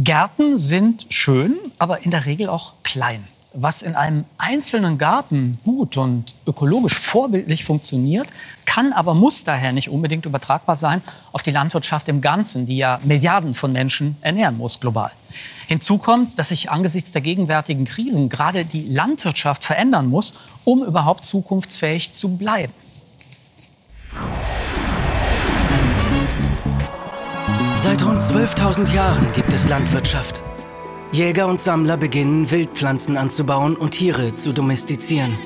Gärten sind schön, aber in der Regel auch klein. Was in einem einzelnen Garten gut und ökologisch vorbildlich funktioniert, kann aber muss daher nicht unbedingt übertragbar sein auf die Landwirtschaft im Ganzen, die ja Milliarden von Menschen ernähren muss global. Hinzu kommt, dass sich angesichts der gegenwärtigen Krisen gerade die Landwirtschaft verändern muss, um überhaupt zukunftsfähig zu bleiben. Seit rund 12.000 Jahren gibt es Landwirtschaft. Jäger und Sammler beginnen, Wildpflanzen anzubauen und Tiere zu domestizieren.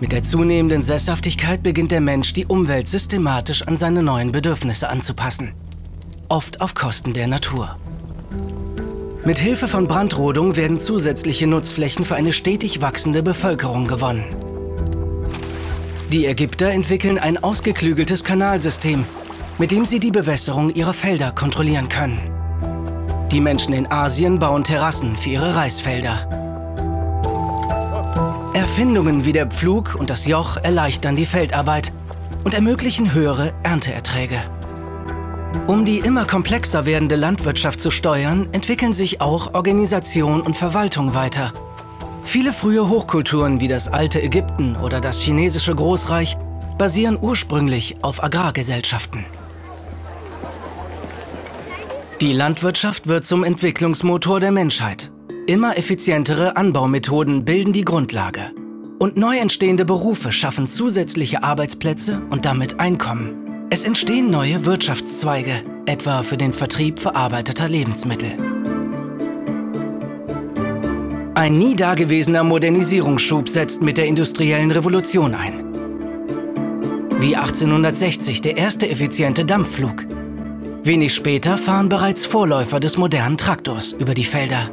Mit der zunehmenden Sesshaftigkeit beginnt der Mensch, die Umwelt systematisch an seine neuen Bedürfnisse anzupassen. Oft auf Kosten der Natur. Mit Hilfe von Brandrodung werden zusätzliche Nutzflächen für eine stetig wachsende Bevölkerung gewonnen. Die Ägypter entwickeln ein ausgeklügeltes Kanalsystem, mit dem sie die Bewässerung ihrer Felder kontrollieren können. Die Menschen in Asien bauen Terrassen für ihre Reisfelder. Erfindungen wie der Pflug und das Joch erleichtern die Feldarbeit und ermöglichen höhere Ernteerträge. Um die immer komplexer werdende Landwirtschaft zu steuern, entwickeln sich auch Organisation und Verwaltung weiter. Viele frühe Hochkulturen wie das alte Ägypten oder das chinesische Großreich basieren ursprünglich auf Agrargesellschaften. Die Landwirtschaft wird zum Entwicklungsmotor der Menschheit. Immer effizientere Anbaumethoden bilden die Grundlage. Und neu entstehende Berufe schaffen zusätzliche Arbeitsplätze und damit Einkommen. Es entstehen neue Wirtschaftszweige, etwa für den Vertrieb verarbeiteter Lebensmittel. Ein nie dagewesener Modernisierungsschub setzt mit der industriellen Revolution ein. Wie 1860 der erste effiziente Dampfflug, Wenig später fahren bereits Vorläufer des modernen Traktors über die Felder.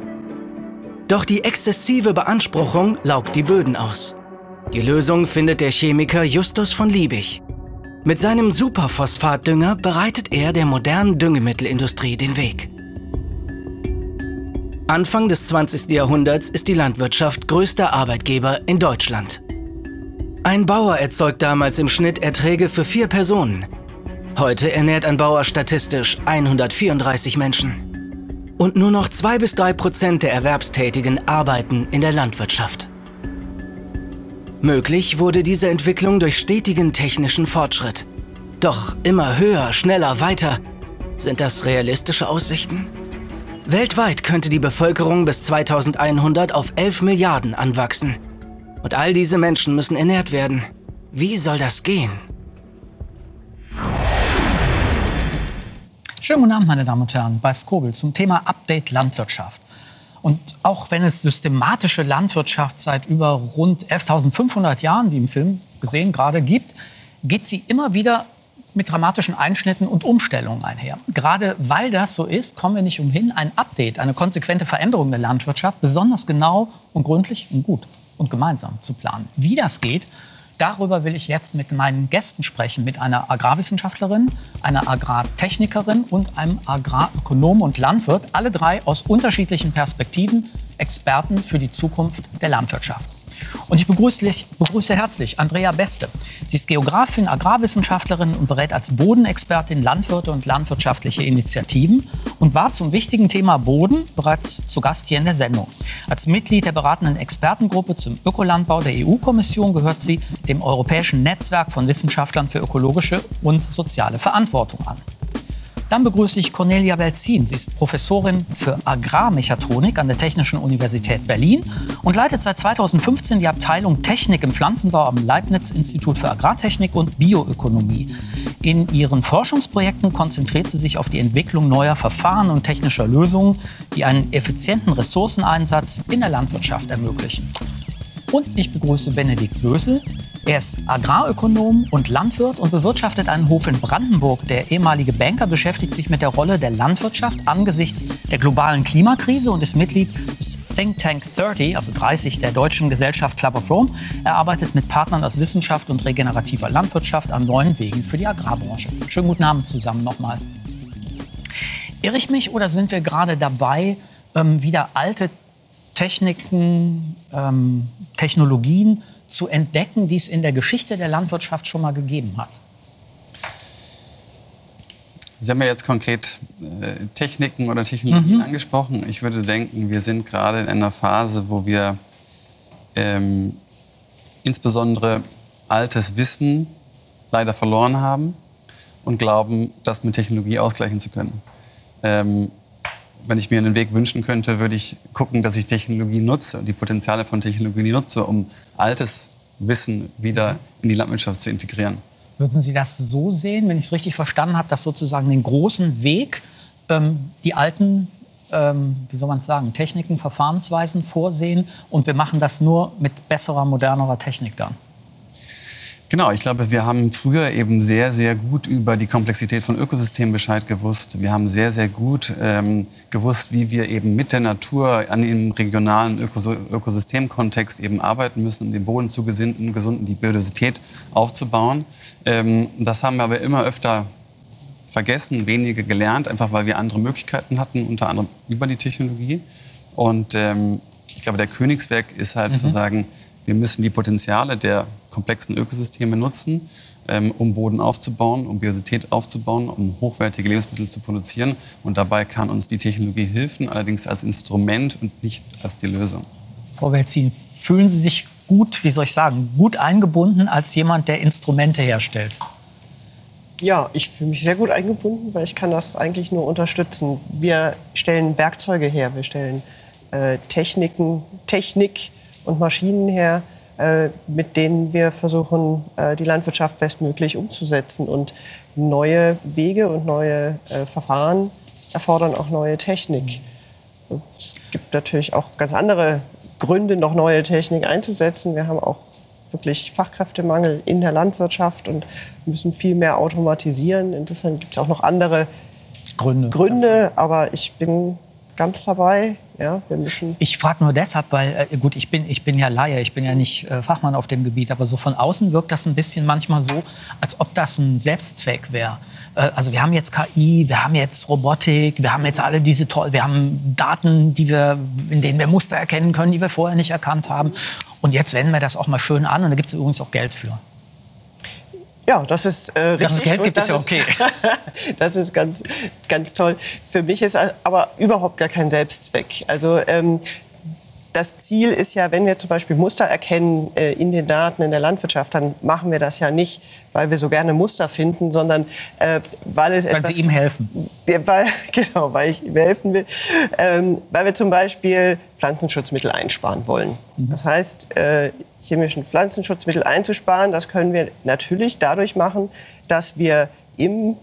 Doch die exzessive Beanspruchung laugt die Böden aus. Die Lösung findet der Chemiker Justus von Liebig. Mit seinem Superphosphatdünger bereitet er der modernen Düngemittelindustrie den Weg. Anfang des 20. Jahrhunderts ist die Landwirtschaft größter Arbeitgeber in Deutschland. Ein Bauer erzeugt damals im Schnitt Erträge für vier Personen – Heute ernährt ein Bauer statistisch 134 Menschen. Und nur noch 2 bis 3 Prozent der Erwerbstätigen arbeiten in der Landwirtschaft. Möglich wurde diese Entwicklung durch stetigen technischen Fortschritt. Doch immer höher, schneller, weiter. Sind das realistische Aussichten? Weltweit könnte die Bevölkerung bis 2100 auf 11 Milliarden anwachsen. Und all diese Menschen müssen ernährt werden. Wie soll das gehen? Schönen guten Abend, meine Damen und Herren, bei Skobel zum Thema Update Landwirtschaft. Und auch wenn es systematische Landwirtschaft seit über rund 11.500 Jahren, wie im Film gesehen gerade gibt, geht sie immer wieder mit dramatischen Einschnitten und Umstellungen einher. Gerade weil das so ist, kommen wir nicht umhin, ein Update, eine konsequente Veränderung der Landwirtschaft besonders genau und gründlich und gut und gemeinsam zu planen. Wie das geht, Darüber will ich jetzt mit meinen Gästen sprechen, mit einer Agrarwissenschaftlerin, einer Agrartechnikerin und einem Agrarökonom und Landwirt, alle drei aus unterschiedlichen Perspektiven Experten für die Zukunft der Landwirtschaft. Und ich begrüße, begrüße, herzlich Andrea Beste. Sie ist Geografin, Agrarwissenschaftlerin und berät als Bodenexpertin Landwirte und landwirtschaftliche Initiativen und war zum wichtigen Thema Boden bereits zu Gast hier in der Sendung. Als Mitglied der beratenden Expertengruppe zum Ökolandbau der EU-Kommission gehört sie dem Europäischen Netzwerk von Wissenschaftlern für ökologische und soziale Verantwortung an. Dann begrüße ich Cornelia Belzin. Sie ist Professorin für Agrarmechatronik an der Technischen Universität Berlin und leitet seit 2015 die Abteilung Technik im Pflanzenbau am Leibniz-Institut für Agrartechnik und Bioökonomie. In ihren Forschungsprojekten konzentriert sie sich auf die Entwicklung neuer Verfahren und technischer Lösungen, die einen effizienten Ressourceneinsatz in der Landwirtschaft ermöglichen. Und ich begrüße Benedikt Bösel. Er ist Agrarökonom und Landwirt und bewirtschaftet einen Hof in Brandenburg. Der ehemalige Banker beschäftigt sich mit der Rolle der Landwirtschaft angesichts der globalen Klimakrise und ist Mitglied des Think Tank 30, also 30 der deutschen Gesellschaft Club of Rome. Er arbeitet mit Partnern aus Wissenschaft und regenerativer Landwirtschaft an neuen Wegen für die Agrarbranche. Schönen guten Abend zusammen nochmal. Irre ich mich oder sind wir gerade dabei, ähm, wieder alte Techniken, ähm, Technologien zu entdecken, die es in der Geschichte der Landwirtschaft schon mal gegeben hat? Sie haben ja jetzt konkret äh, Techniken oder Technologien mhm. angesprochen. Ich würde denken, wir sind gerade in einer Phase, wo wir ähm, insbesondere altes Wissen leider verloren haben und glauben, das mit Technologie ausgleichen zu können. Ähm, wenn ich mir einen Weg wünschen könnte, würde ich gucken, dass ich Technologie nutze und die Potenziale von Technologie nutze, um altes Wissen wieder in die Landwirtschaft zu integrieren. Würden Sie das so sehen, wenn ich es richtig verstanden habe, dass sozusagen den großen Weg ähm, die alten, ähm, wie soll man es sagen, Techniken, Verfahrensweisen vorsehen und wir machen das nur mit besserer, modernerer Technik dann? Genau, ich glaube, wir haben früher eben sehr, sehr gut über die Komplexität von Ökosystemen Bescheid gewusst. Wir haben sehr, sehr gut ähm, gewusst, wie wir eben mit der Natur an dem regionalen Ökos Ökosystemkontext eben arbeiten müssen, um den Boden zu gesinden, gesunden, die Biodiversität aufzubauen. Ähm, das haben wir aber immer öfter vergessen, wenige gelernt, einfach weil wir andere Möglichkeiten hatten, unter anderem über die Technologie. Und ähm, ich glaube, der Königswerk ist halt mhm. zu sagen, wir müssen die Potenziale der komplexen Ökosysteme nutzen, ähm, um Boden aufzubauen, um Biodiversität aufzubauen, um hochwertige Lebensmittel zu produzieren. Und dabei kann uns die Technologie helfen, allerdings als Instrument und nicht als die Lösung. Frau Welzin, fühlen Sie sich gut, wie soll ich sagen, gut eingebunden als jemand, der Instrumente herstellt? Ja, ich fühle mich sehr gut eingebunden, weil ich kann das eigentlich nur unterstützen. Wir stellen Werkzeuge her, wir stellen äh, Techniken, Technik und Maschinen her, äh, mit denen wir versuchen, äh, die Landwirtschaft bestmöglich umzusetzen. Und neue Wege und neue äh, Verfahren erfordern auch neue Technik. Es gibt natürlich auch ganz andere Gründe, noch neue Technik einzusetzen. Wir haben auch wirklich Fachkräftemangel in der Landwirtschaft und müssen viel mehr automatisieren. Insofern gibt es auch noch andere Gründe. Gründe, aber ich bin ganz dabei. Ja, wir müssen ich frage nur deshalb, weil, äh, gut, ich bin, ich bin ja Laie, ich bin ja nicht äh, Fachmann auf dem Gebiet, aber so von außen wirkt das ein bisschen manchmal so, als ob das ein Selbstzweck wäre. Äh, also wir haben jetzt KI, wir haben jetzt Robotik, wir haben jetzt alle diese toll, wir haben Daten, die wir, in denen wir Muster erkennen können, die wir vorher nicht erkannt haben. Und jetzt wenden wir das auch mal schön an und da gibt es übrigens auch Geld für. Ja, das ist äh, richtig. Das Geld gibt es ja okay. das ist ganz, ganz toll. Für mich ist aber überhaupt gar kein Selbstzweck. Also ähm, das Ziel ist ja, wenn wir zum Beispiel Muster erkennen äh, in den Daten in der Landwirtschaft, dann machen wir das ja nicht, weil wir so gerne Muster finden, sondern äh, weil es weil etwas, Sie ihm helfen. Weil, genau, weil ich ihm helfen will. Ähm, weil wir zum Beispiel Pflanzenschutzmittel einsparen wollen. Mhm. Das heißt, äh, chemischen Pflanzenschutzmittel einzusparen, das können wir natürlich dadurch machen, dass wir im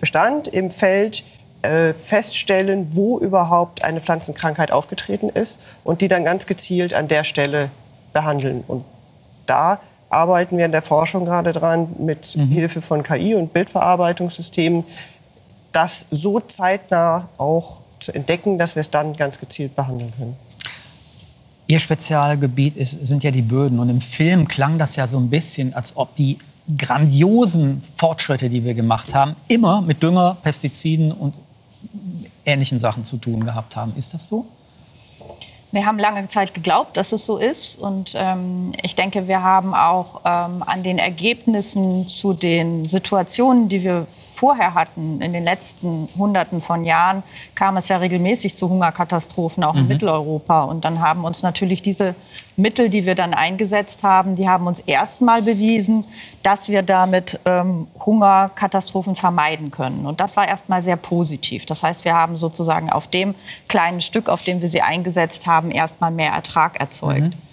Bestand, im Feld äh, feststellen, wo überhaupt eine Pflanzenkrankheit aufgetreten ist und die dann ganz gezielt an der Stelle behandeln. Und da arbeiten wir in der Forschung gerade dran mit mhm. Hilfe von KI und Bildverarbeitungssystemen, das so zeitnah auch zu entdecken, dass wir es dann ganz gezielt behandeln können. Ihr Spezialgebiet ist, sind ja die Böden. Und im Film klang das ja so ein bisschen, als ob die grandiosen Fortschritte, die wir gemacht haben, immer mit Dünger, Pestiziden und ähnlichen Sachen zu tun gehabt haben. Ist das so? Wir haben lange Zeit geglaubt, dass es so ist. Und ähm, ich denke, wir haben auch ähm, an den Ergebnissen zu den Situationen, die wir vorher hatten, in den letzten Hunderten von Jahren, kam es ja regelmäßig zu Hungerkatastrophen, auch mhm. in Mitteleuropa. Und dann haben uns natürlich diese Mittel, die wir dann eingesetzt haben, die haben uns erstmal bewiesen, dass wir damit ähm, Hungerkatastrophen vermeiden können. Und das war erstmal sehr positiv. Das heißt, wir haben sozusagen auf dem kleinen Stück, auf dem wir sie eingesetzt haben, erstmal mehr Ertrag erzeugt. Mhm.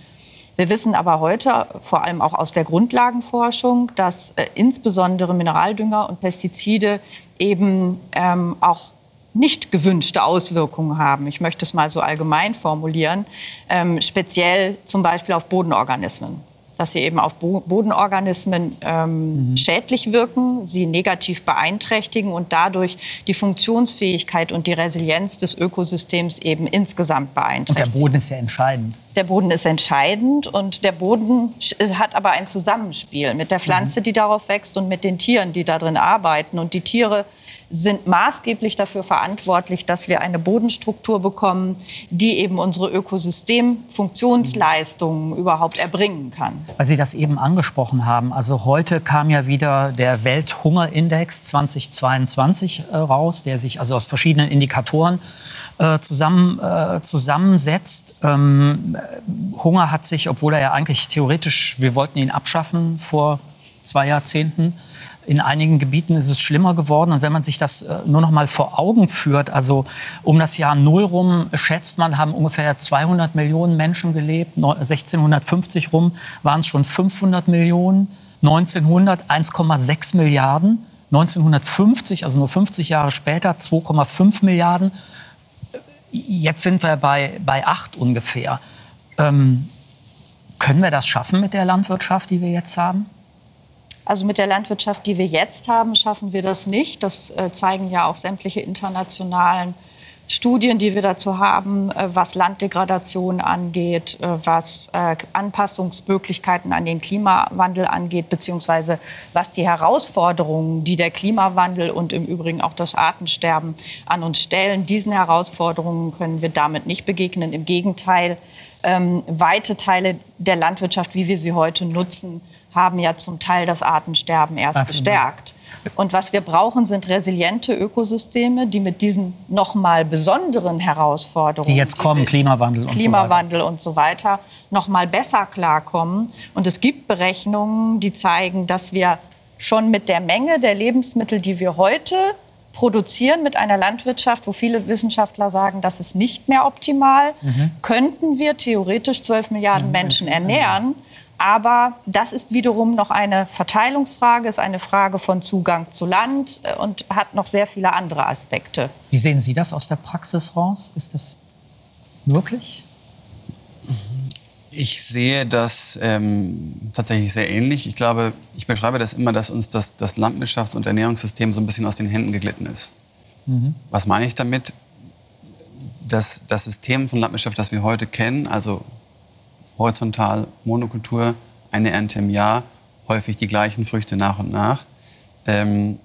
Wir wissen aber heute, vor allem auch aus der Grundlagenforschung, dass äh, insbesondere Mineraldünger und Pestizide eben ähm, auch nicht gewünschte Auswirkungen haben. Ich möchte es mal so allgemein formulieren, ähm, speziell zum Beispiel auf Bodenorganismen dass sie eben auf Bodenorganismen ähm, mhm. schädlich wirken, sie negativ beeinträchtigen und dadurch die Funktionsfähigkeit und die Resilienz des Ökosystems eben insgesamt beeinträchtigen. Und der Boden ist ja entscheidend. Der Boden ist entscheidend und der Boden hat aber ein Zusammenspiel mit der Pflanze, mhm. die darauf wächst und mit den Tieren, die da drin arbeiten. Und die Tiere sind maßgeblich dafür verantwortlich, dass wir eine Bodenstruktur bekommen, die eben unsere Ökosystemfunktionsleistungen überhaupt erbringen kann. Weil Sie das eben angesprochen haben, also heute kam ja wieder der Welthungerindex 2022 äh, raus, der sich also aus verschiedenen Indikatoren äh, zusammen, äh, zusammensetzt. Ähm, Hunger hat sich, obwohl er ja eigentlich theoretisch, wir wollten ihn abschaffen vor zwei Jahrzehnten, in einigen Gebieten ist es schlimmer geworden. Und wenn man sich das äh, nur noch mal vor Augen führt, also um das Jahr Null rum schätzt man, haben ungefähr 200 Millionen Menschen gelebt. 1650 rum waren es schon 500 Millionen. 1900 1,6 Milliarden. 1950, also nur 50 Jahre später, 2,5 Milliarden. Jetzt sind wir bei, bei 8 ungefähr. Ähm, können wir das schaffen mit der Landwirtschaft, die wir jetzt haben? Also mit der Landwirtschaft, die wir jetzt haben, schaffen wir das nicht. Das äh, zeigen ja auch sämtliche internationalen Studien, die wir dazu haben, äh, was Landdegradation angeht, äh, was Anpassungsmöglichkeiten an den Klimawandel angeht, beziehungsweise was die Herausforderungen, die der Klimawandel und im Übrigen auch das Artensterben an uns stellen, diesen Herausforderungen können wir damit nicht begegnen. Im Gegenteil, ähm, weite Teile der Landwirtschaft, wie wir sie heute nutzen, haben ja zum Teil das Artensterben erst bestärkt. Und was wir brauchen, sind resiliente Ökosysteme, die mit diesen nochmal besonderen Herausforderungen, die jetzt kommen, Klimawandel und Klimawandel so weiter, und so weiter nochmal besser klarkommen. Und es gibt Berechnungen, die zeigen, dass wir schon mit der Menge der Lebensmittel, die wir heute produzieren mit einer Landwirtschaft, wo viele Wissenschaftler sagen, das ist nicht mehr optimal, mhm. könnten wir theoretisch 12 Milliarden Menschen ernähren. Aber das ist wiederum noch eine Verteilungsfrage, ist eine Frage von Zugang zu Land äh, und hat noch sehr viele andere Aspekte. Wie sehen Sie das aus der Praxis raus? Ist das möglich? Ich sehe das ähm, tatsächlich sehr ähnlich. Ich glaube, ich beschreibe das immer, dass uns das, das Landwirtschafts- und Ernährungssystem so ein bisschen aus den Händen geglitten ist. Mhm. Was meine ich damit? Das, das System von Landwirtschaft, das wir heute kennen, also horizontal Monokultur, eine Ernte im Jahr, häufig die gleichen Früchte nach und nach, ähm,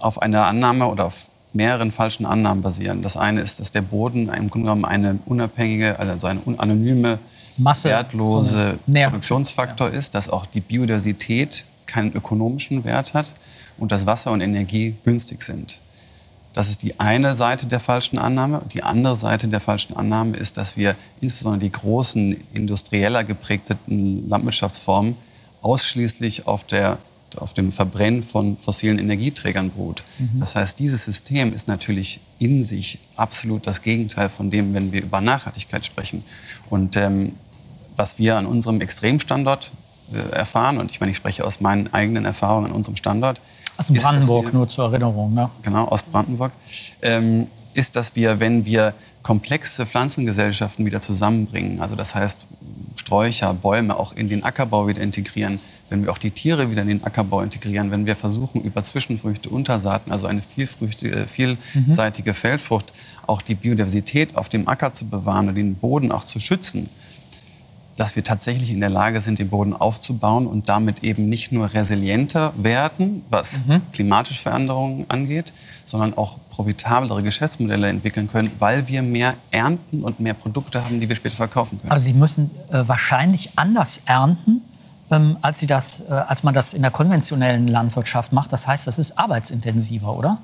auf einer Annahme oder auf mehreren falschen Annahmen basieren. Das eine ist, dass der Boden im Grunde genommen eine unabhängige, also eine anonyme, Masse, wertlose so Produktionsfaktor ja. ist, dass auch die Biodiversität keinen ökonomischen Wert hat und dass Wasser und Energie günstig sind. Das ist die eine Seite der falschen Annahme. Die andere Seite der falschen Annahme ist, dass wir insbesondere die großen industrieller geprägten Landwirtschaftsformen ausschließlich auf, der, auf dem Verbrennen von fossilen Energieträgern beruht. Mhm. Das heißt, dieses System ist natürlich in sich absolut das Gegenteil von dem, wenn wir über Nachhaltigkeit sprechen. Und ähm, was wir an unserem Extremstandort äh, erfahren, und ich meine, ich spreche aus meinen eigenen Erfahrungen an unserem Standort, aus Brandenburg, wir, nur zur Erinnerung. Ne? Genau, aus Brandenburg. Ähm, ist, dass wir, wenn wir komplexe Pflanzengesellschaften wieder zusammenbringen, also das heißt Sträucher, Bäume auch in den Ackerbau wieder integrieren, wenn wir auch die Tiere wieder in den Ackerbau integrieren, wenn wir versuchen, über Zwischenfrüchte, Untersaaten, also eine äh, vielseitige. Feldfrucht, auch die Biodiversität auf dem Acker zu bewahren und den Boden auch zu schützen, dass wir tatsächlich in der Lage sind, den Boden aufzubauen und damit eben nicht nur resilienter werden, was mhm. klimatische Veränderungen angeht, sondern auch profitablere Geschäftsmodelle entwickeln können, weil wir mehr ernten und mehr Produkte haben, die wir später verkaufen können. Aber Sie müssen äh, wahrscheinlich anders ernten, ähm, als, das, äh, als man das in der konventionellen Landwirtschaft macht. Das heißt, das ist arbeitsintensiver, oder?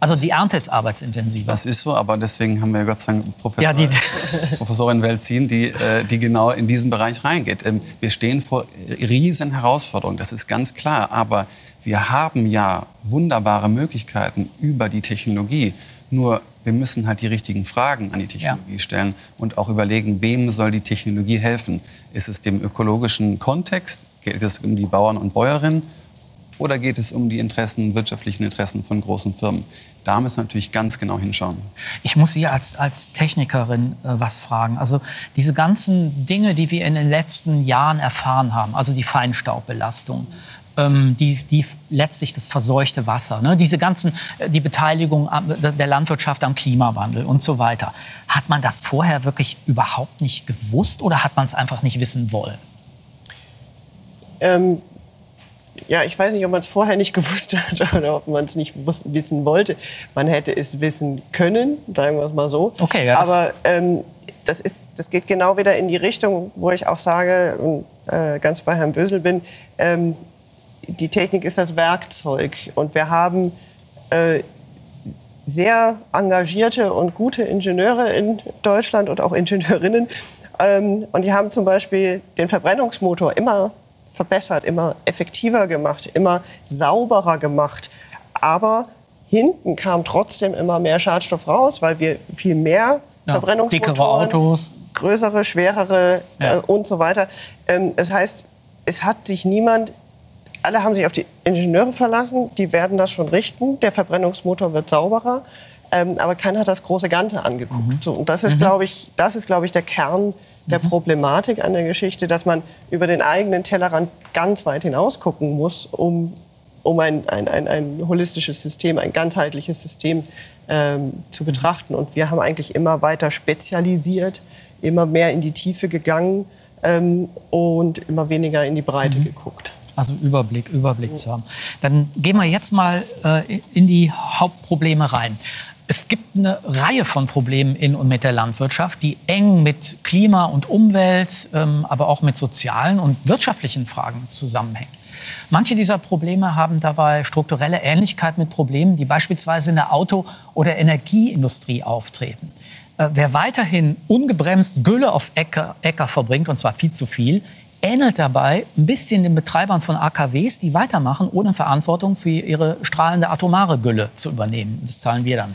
Also die Ernte ist arbeitsintensiver. Das ist so, aber deswegen haben wir Gott sei Dank Professor, ja, die Professorin Welzin, die, äh, die genau in diesen Bereich reingeht. Ähm, wir stehen vor riesen Herausforderungen, das ist ganz klar. Aber wir haben ja wunderbare Möglichkeiten über die Technologie. Nur wir müssen halt die richtigen Fragen an die Technologie ja. stellen und auch überlegen, wem soll die Technologie helfen? Ist es dem ökologischen Kontext? Geht es um die Bauern und Bäuerinnen? Oder geht es um die Interessen, wirtschaftlichen Interessen von großen Firmen? Da müssen wir natürlich ganz genau hinschauen. Ich muss Sie als, als Technikerin äh, was fragen. Also diese ganzen Dinge, die wir in den letzten Jahren erfahren haben, also die Feinstaubbelastung, ähm, die, die letztlich das verseuchte Wasser, ne? diese ganzen, äh, die Beteiligung der Landwirtschaft am Klimawandel und so weiter. Hat man das vorher wirklich überhaupt nicht gewusst oder hat man es einfach nicht wissen wollen? Ähm, ja, ich weiß nicht, ob man es vorher nicht gewusst hat oder ob man es nicht wissen wollte. Man hätte es wissen können, sagen wir es mal so. Okay, ja, Aber ähm, das, ist, das geht genau wieder in die Richtung, wo ich auch sage, und, äh, ganz bei Herrn Bösel bin, ähm, die Technik ist das Werkzeug. Und wir haben äh, sehr engagierte und gute Ingenieure in Deutschland und auch Ingenieurinnen. Ähm, und die haben zum Beispiel den Verbrennungsmotor immer verbessert, immer effektiver gemacht, immer sauberer gemacht. Aber hinten kam trotzdem immer mehr Schadstoff raus, weil wir viel mehr ja, Verbrennungsmotoren, Autos. größere, schwerere ja. äh, und so weiter. Ähm, das heißt, es hat sich niemand, alle haben sich auf die Ingenieure verlassen, die werden das schon richten. Der Verbrennungsmotor wird sauberer. Ähm, aber keiner hat das große Ganze angeguckt. Mhm. So, und das ist, mhm. glaube ich, das ist, glaube ich, der Kern der mhm. Problematik an der Geschichte, dass man über den eigenen Tellerrand ganz weit hinaus gucken muss, um, um ein, ein, ein, ein holistisches System, ein ganzheitliches System ähm, zu betrachten. Und wir haben eigentlich immer weiter spezialisiert, immer mehr in die Tiefe gegangen ähm, und immer weniger in die Breite mhm. geguckt. Also Überblick, Überblick zu haben. Dann gehen wir jetzt mal äh, in die Hauptprobleme rein. Es gibt eine Reihe von Problemen in und mit der Landwirtschaft, die eng mit Klima und Umwelt, ähm, aber auch mit sozialen und wirtschaftlichen Fragen zusammenhängen. Manche dieser Probleme haben dabei strukturelle Ähnlichkeit mit Problemen, die beispielsweise in der Auto- oder Energieindustrie auftreten. Äh, wer weiterhin ungebremst Gülle auf Äcker, Äcker verbringt, und zwar viel zu viel, ähnelt dabei ein bisschen den Betreibern von AKWs, die weitermachen, ohne Verantwortung für ihre strahlende atomare Gülle zu übernehmen. Das zahlen wir dann.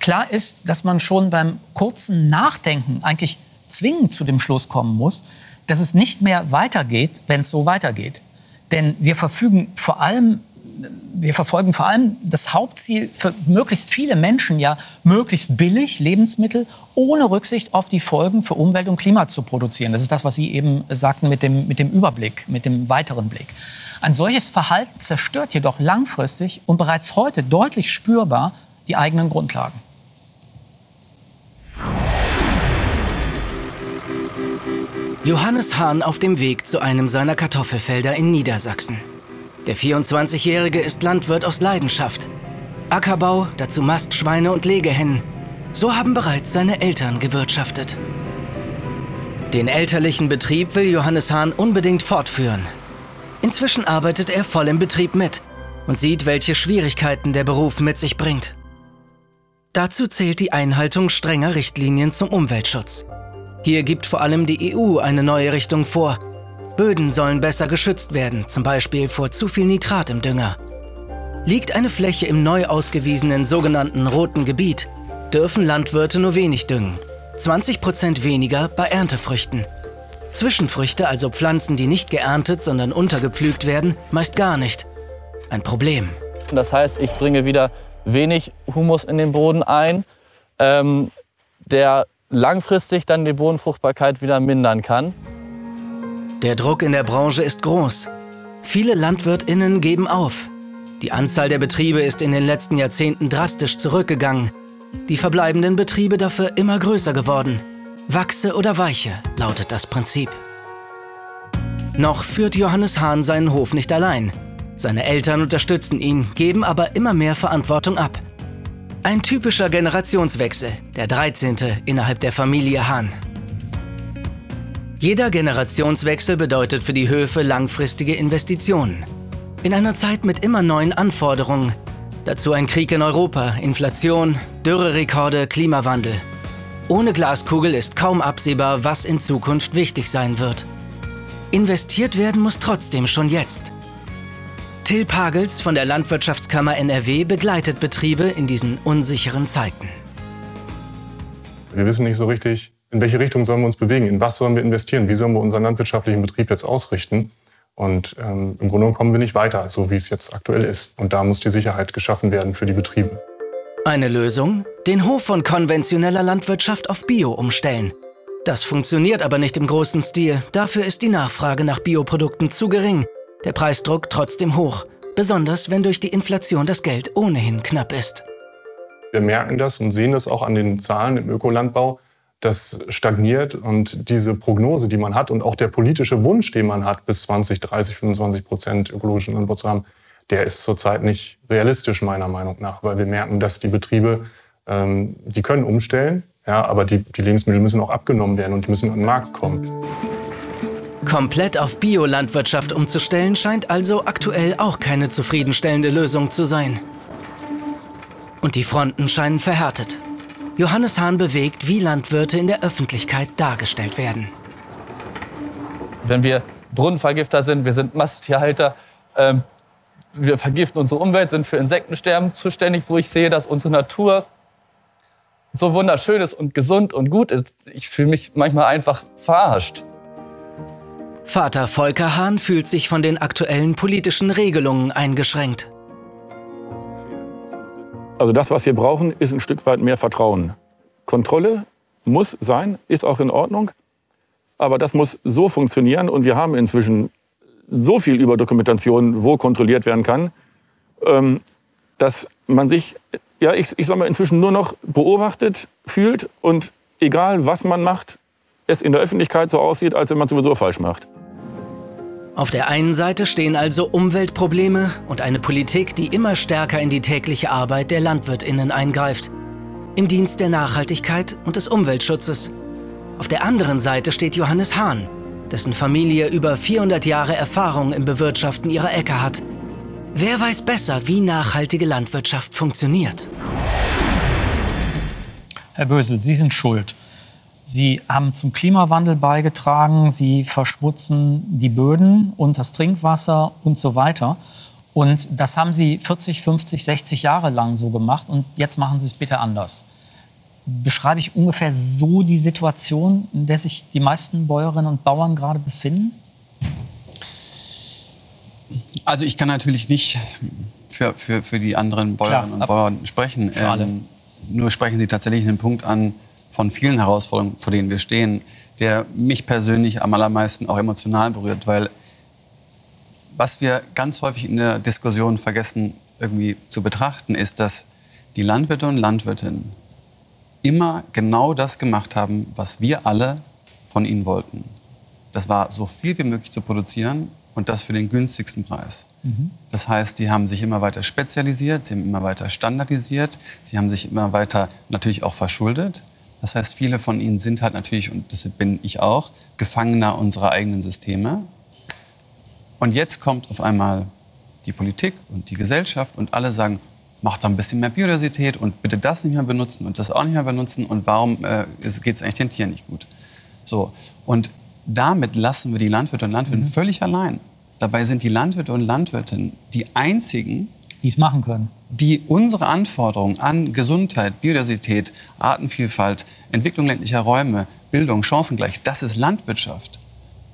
Klar ist, dass man schon beim kurzen Nachdenken eigentlich zwingend zu dem Schluss kommen muss, dass es nicht mehr weitergeht, wenn es so weitergeht. Denn wir verfügen vor allem wir verfolgen vor allem das Hauptziel für möglichst viele Menschen ja möglichst billig Lebensmittel ohne Rücksicht auf die Folgen für Umwelt und Klima zu produzieren. Das ist das, was Sie eben sagten mit dem, mit dem Überblick, mit dem weiteren Blick. Ein solches Verhalten zerstört jedoch langfristig und bereits heute deutlich spürbar die eigenen Grundlagen. Johannes Hahn auf dem Weg zu einem seiner Kartoffelfelder in Niedersachsen. Der 24-Jährige ist Landwirt aus Leidenschaft. Ackerbau, dazu Mastschweine und Legehennen. So haben bereits seine Eltern gewirtschaftet. Den elterlichen Betrieb will Johannes Hahn unbedingt fortführen. Inzwischen arbeitet er voll im Betrieb mit und sieht, welche Schwierigkeiten der Beruf mit sich bringt. Dazu zählt die Einhaltung strenger Richtlinien zum Umweltschutz. Hier gibt vor allem die EU eine neue Richtung vor, Böden sollen besser geschützt werden, zum Beispiel vor zu viel Nitrat im Dünger. Liegt eine Fläche im neu ausgewiesenen sogenannten roten Gebiet, dürfen Landwirte nur wenig düngen. 20 Prozent weniger bei Erntefrüchten. Zwischenfrüchte, also Pflanzen, die nicht geerntet, sondern untergepflügt werden, meist gar nicht. Ein Problem. Das heißt, ich bringe wieder wenig Humus in den Boden ein, ähm, der langfristig dann die Bodenfruchtbarkeit wieder mindern kann. Der Druck in der Branche ist groß. Viele Landwirtinnen geben auf. Die Anzahl der Betriebe ist in den letzten Jahrzehnten drastisch zurückgegangen. Die verbleibenden Betriebe dafür immer größer geworden. Wachse oder weiche lautet das Prinzip. Noch führt Johannes Hahn seinen Hof nicht allein. Seine Eltern unterstützen ihn, geben aber immer mehr Verantwortung ab. Ein typischer Generationswechsel, der 13. innerhalb der Familie Hahn. Jeder Generationswechsel bedeutet für die Höfe langfristige Investitionen. In einer Zeit mit immer neuen Anforderungen. Dazu ein Krieg in Europa, Inflation, Dürrerekorde, Klimawandel. Ohne Glaskugel ist kaum absehbar, was in Zukunft wichtig sein wird. Investiert werden muss trotzdem schon jetzt. Till Pagels von der Landwirtschaftskammer NRW begleitet Betriebe in diesen unsicheren Zeiten. Wir wissen nicht so richtig, in welche Richtung sollen wir uns bewegen, in was sollen wir investieren, wie sollen wir unseren landwirtschaftlichen Betrieb jetzt ausrichten. Und ähm, im Grunde kommen wir nicht weiter, so wie es jetzt aktuell ist. Und da muss die Sicherheit geschaffen werden für die Betriebe. Eine Lösung? Den Hof von konventioneller Landwirtschaft auf Bio umstellen. Das funktioniert aber nicht im großen Stil. Dafür ist die Nachfrage nach Bioprodukten zu gering, der Preisdruck trotzdem hoch, besonders wenn durch die Inflation das Geld ohnehin knapp ist. Wir merken das und sehen das auch an den Zahlen im Ökolandbau das stagniert und diese Prognose, die man hat und auch der politische Wunsch, den man hat, bis 20, 30, 25 Prozent ökologischen Anbau zu haben, der ist zurzeit nicht realistisch meiner Meinung nach, weil wir merken, dass die Betriebe, ähm, die können umstellen, ja, aber die, die Lebensmittel müssen auch abgenommen werden und die müssen an den Markt kommen. Komplett auf Biolandwirtschaft umzustellen scheint also aktuell auch keine zufriedenstellende Lösung zu sein. Und die Fronten scheinen verhärtet. Johannes Hahn bewegt, wie Landwirte in der Öffentlichkeit dargestellt werden. Wenn wir Brunnenvergifter sind, wir sind Masttierhalter, ähm, wir vergiften unsere Umwelt, sind für Insektensterben zuständig, wo ich sehe, dass unsere Natur so wunderschön ist und gesund und gut ist. Ich fühle mich manchmal einfach verarscht. Vater Volker Hahn fühlt sich von den aktuellen politischen Regelungen eingeschränkt. Also das, was wir brauchen, ist ein Stück weit mehr Vertrauen. Kontrolle muss sein, ist auch in Ordnung. Aber das muss so funktionieren. Und wir haben inzwischen so viel über Dokumentation, wo kontrolliert werden kann, ähm, dass man sich, ja, ich, ich sag mal, inzwischen nur noch beobachtet fühlt und egal was man macht, es in der Öffentlichkeit so aussieht, als wenn man sowieso falsch macht. Auf der einen Seite stehen also Umweltprobleme und eine Politik, die immer stärker in die tägliche Arbeit der Landwirtinnen eingreift. Im Dienst der Nachhaltigkeit und des Umweltschutzes. Auf der anderen Seite steht Johannes Hahn, dessen Familie über 400 Jahre Erfahrung im Bewirtschaften ihrer Äcker hat. Wer weiß besser, wie nachhaltige Landwirtschaft funktioniert? Herr Bösel, Sie sind schuld. Sie haben zum Klimawandel beigetragen, sie verschmutzen die Böden und das Trinkwasser und so weiter. Und das haben sie 40, 50, 60 Jahre lang so gemacht und jetzt machen sie es bitte anders. Beschreibe ich ungefähr so die Situation, in der sich die meisten Bäuerinnen und Bauern gerade befinden? Also ich kann natürlich nicht für, für, für die anderen Bäuerinnen Klar, und Bauern sprechen. Ähm, nur sprechen Sie tatsächlich einen Punkt an, von vielen Herausforderungen, vor denen wir stehen, der mich persönlich am allermeisten auch emotional berührt, weil was wir ganz häufig in der Diskussion vergessen irgendwie zu betrachten, ist, dass die Landwirte und Landwirtinnen immer genau das gemacht haben, was wir alle von ihnen wollten. Das war so viel wie möglich zu produzieren und das für den günstigsten Preis. Mhm. Das heißt, sie haben sich immer weiter spezialisiert, sie haben immer weiter standardisiert, sie haben sich immer weiter natürlich auch verschuldet. Das heißt, viele von ihnen sind halt natürlich, und das bin ich auch, Gefangener unserer eigenen Systeme. Und jetzt kommt auf einmal die Politik und die Gesellschaft und alle sagen, mach da ein bisschen mehr Biodiversität und bitte das nicht mehr benutzen und das auch nicht mehr benutzen und warum äh, geht es eigentlich den Tieren nicht gut? So. Und damit lassen wir die Landwirte und Landwirte mhm. völlig allein. Dabei sind die Landwirte und Landwirtinnen die einzigen, die es machen können. Die unsere Anforderungen an Gesundheit, Biodiversität, Artenvielfalt, Entwicklung ländlicher Räume, Bildung, Chancengleich, das ist Landwirtschaft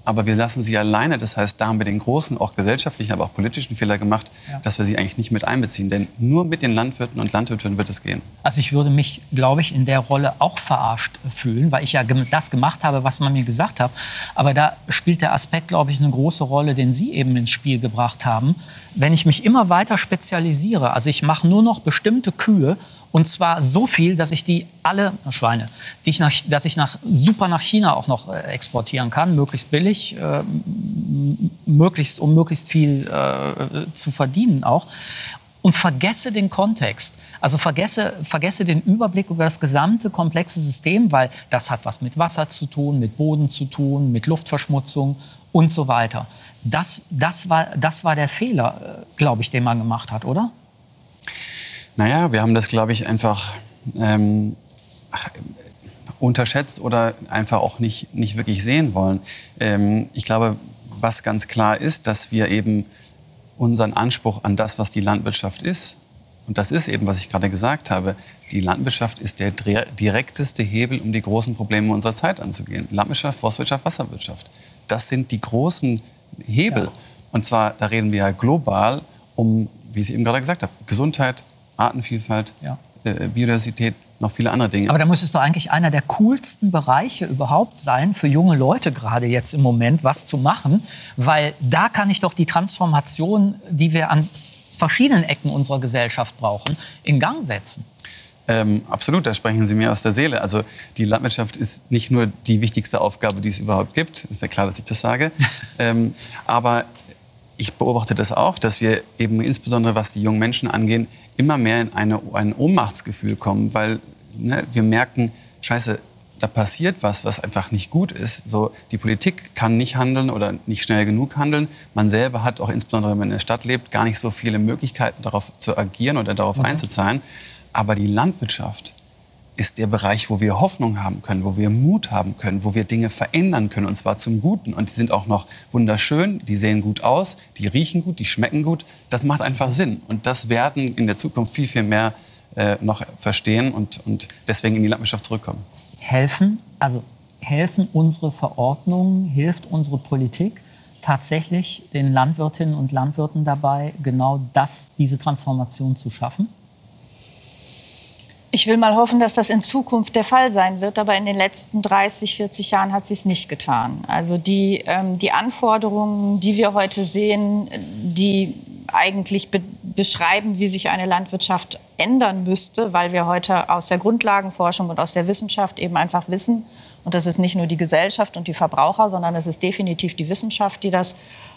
aber wir lassen sie alleine. Das heißt, da haben wir den großen, auch gesellschaftlichen, aber auch politischen Fehler gemacht, ja. dass wir sie eigentlich nicht mit einbeziehen. Denn nur mit den Landwirten und Landwirtinnen wird es gehen. Also ich würde mich, glaube ich, in der Rolle auch verarscht fühlen, weil ich ja das gemacht habe, was man mir gesagt hat. Aber da spielt der Aspekt, glaube ich, eine große Rolle, den Sie eben ins Spiel gebracht haben. Wenn ich mich immer weiter spezialisiere, also ich mache nur noch bestimmte Kühe und zwar so viel, dass ich die alle, Schweine, die ich nach, dass ich nach, super nach China auch noch äh, exportieren kann, möglichst billig, äh, möglichst, um möglichst viel äh, zu verdienen auch. Und vergesse den Kontext. Also vergesse, vergesse den Überblick über das gesamte komplexe System, weil das hat was mit Wasser zu tun, mit Boden zu tun, mit Luftverschmutzung und so weiter. Das, das, war, das war der Fehler, äh, glaube ich, den man gemacht hat, oder? Naja, wir haben das, glaube ich, einfach ähm, unterschätzt oder einfach auch nicht, nicht wirklich sehen wollen. Ähm, ich glaube, was ganz klar ist, dass wir eben unseren Anspruch an das, was die Landwirtschaft ist, und das ist eben, was ich gerade gesagt habe, die Landwirtschaft ist der direkteste Hebel, um die großen Probleme unserer Zeit anzugehen. Landwirtschaft, Forstwirtschaft, Wasserwirtschaft. Das sind die großen Hebel. Ja. Und zwar, da reden wir ja global um, wie ich eben gerade gesagt habe, Gesundheit, Artenvielfalt, ja. äh, Biodiversität, noch viele andere Dinge. Aber da muss es doch eigentlich einer der coolsten Bereiche überhaupt sein, für junge Leute gerade jetzt im Moment was zu machen, weil da kann ich doch die Transformation, die wir an verschiedenen Ecken unserer Gesellschaft brauchen, in Gang setzen. Ähm, absolut, da sprechen Sie mir aus der Seele. Also die Landwirtschaft ist nicht nur die wichtigste Aufgabe, die es überhaupt gibt. Ist ja klar, dass ich das sage. ähm, aber ich beobachte das auch, dass wir eben insbesondere was die jungen Menschen angehen, immer mehr in eine, ein Ohnmachtsgefühl kommen, weil ne, wir merken, scheiße, da passiert was, was einfach nicht gut ist. So, die Politik kann nicht handeln oder nicht schnell genug handeln. Man selber hat auch insbesondere, wenn man in der Stadt lebt, gar nicht so viele Möglichkeiten, darauf zu agieren oder darauf mhm. einzuzahlen. Aber die Landwirtschaft ist der Bereich, wo wir Hoffnung haben können, wo wir Mut haben können, wo wir Dinge verändern können, und zwar zum Guten. Und die sind auch noch wunderschön, die sehen gut aus, die riechen gut, die schmecken gut. Das macht einfach Sinn. Und das werden in der Zukunft viel, viel mehr äh, noch verstehen und, und deswegen in die Landwirtschaft zurückkommen. Helfen, also helfen unsere Verordnungen, hilft unsere Politik tatsächlich den Landwirtinnen und Landwirten dabei, genau das, diese Transformation zu schaffen? Ich will mal hoffen, dass das in Zukunft der Fall sein wird, aber in den letzten 30, 40 Jahren hat sie es nicht getan. Also die, ähm, die Anforderungen, die wir heute sehen, die eigentlich be beschreiben, wie sich eine Landwirtschaft ändern müsste, weil wir heute aus der Grundlagenforschung und aus der Wissenschaft eben einfach wissen, und das ist nicht nur die Gesellschaft und die Verbraucher, sondern es ist definitiv die Wissenschaft, die das